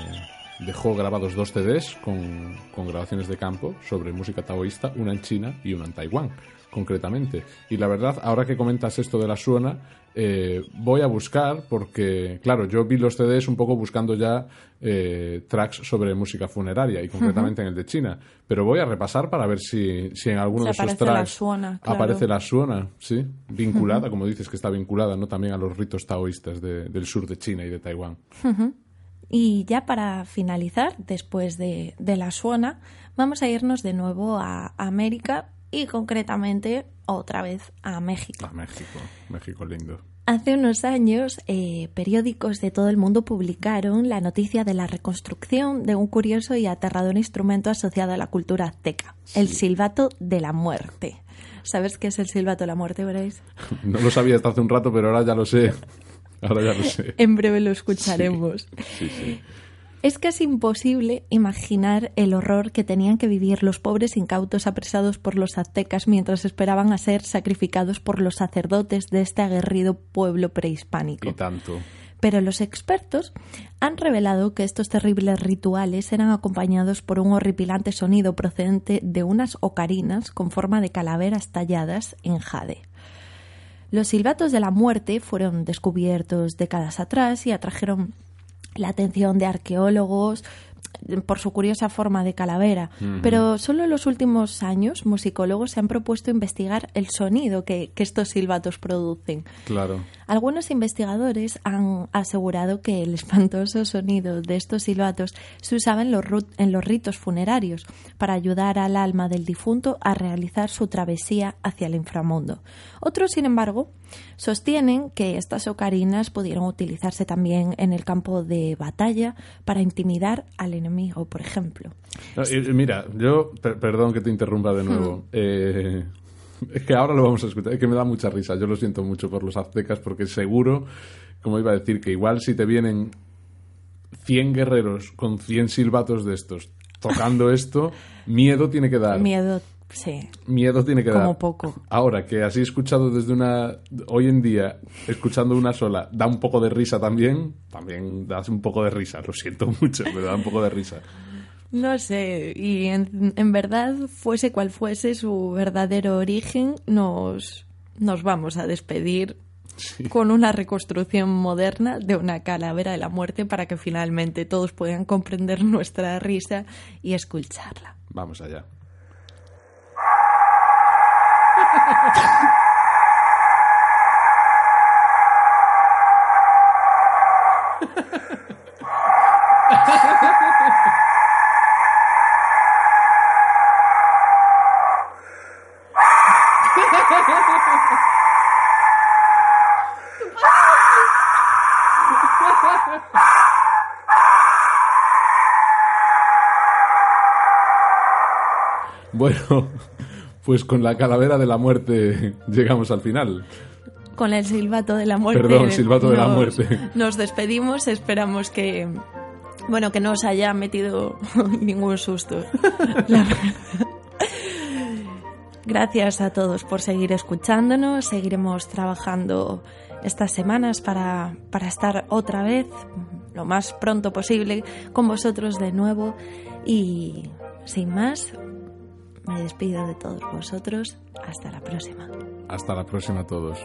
dejó grabados dos CDs con, con grabaciones de campo sobre música taoísta, una en China y una en Taiwán, concretamente. Y la verdad, ahora que comentas esto de la suona, eh, voy a buscar, porque, claro, yo vi los CDs un poco buscando ya eh, tracks sobre música funeraria, y concretamente en el de China. Pero voy a repasar para ver si, si en alguno de esos la tracks suona, claro. aparece la suona, sí, vinculada, como dices que está vinculada, ¿no? También a los ritos taoístas de- del sur de China y de Taiwán. Y ya para finalizar, después de, de la suona, vamos a irnos de nuevo a América y concretamente otra vez a México. A México, México lindo. Hace unos años, eh, periódicos de todo el mundo publicaron la noticia de la reconstrucción de un curioso y aterrador instrumento asociado a la cultura azteca, el silbato de la muerte. ¿Sabes qué es el silbato de la muerte, Bryce? No lo sabía hasta hace un rato, pero ahora ya lo sé. Ahora ya lo sé. En breve lo escucharemos. Sí, sí. Es casi imposible imaginar el horror que tenían que vivir los pobres incautos apresados por los aztecas mientras esperaban a ser sacrificados por los sacerdotes de este aguerrido pueblo prehispánico. Y tanto. Pero los expertos han revelado que estos terribles rituales eran acompañados por un horripilante sonido procedente de unas ocarinas con forma de calaveras talladas en jade. Los silbatos de la muerte fueron descubiertos décadas atrás y atrajeron la atención de arqueólogos por su curiosa forma de calavera, pero solo en los últimos años musicólogos se han propuesto investigar el sonido que, que estos silbatos producen. Claro. Algunos investigadores han asegurado que el espantoso sonido de estos silbatos se usaba en los, en los ritos funerarios para ayudar al alma del difunto a realizar su travesía hacia el inframundo. Otros, sin embargo, sostienen que estas ocarinas pudieron utilizarse también en el campo de batalla para intimidar al enemigo, por ejemplo. No, y- y mira, yo, per- perdón que te interrumpa de nuevo. Eh, es que ahora lo vamos a escuchar. Es que me da mucha risa. Yo lo siento mucho por los aztecas porque seguro, como iba a decir, que igual si te vienen 100 guerreros con 100 silbatos de estos tocando esto, miedo tiene que dar. Miedo, sí, Miedo tiene que dar. como poco. Ahora, que así escuchado desde una... Hoy en día, escuchando una sola, da un poco de risa también. También da un poco de risa. Lo siento mucho, pero da un poco de risa. No sé, y en, en verdad, fuese cual fuese su verdadero origen, nos, nos vamos a despedir con una reconstrucción moderna de una calavera de la muerte para que finalmente todos puedan comprender nuestra risa y escucharla. Vamos allá. Bueno, pues con la calavera de la muerte llegamos al final. Con el silbato de la muerte. Perdón, silbato de la nos- muerte. Nos despedimos, esperamos que. Bueno, que no os haya metido ningún susto. La verdad. Gracias a todos por seguir escuchándonos. Seguiremos trabajando estas semanas para, para estar otra vez lo más pronto posible con vosotros de nuevo. Y sin más, me despido de todos vosotros. Hasta la próxima. Hasta la próxima a todos.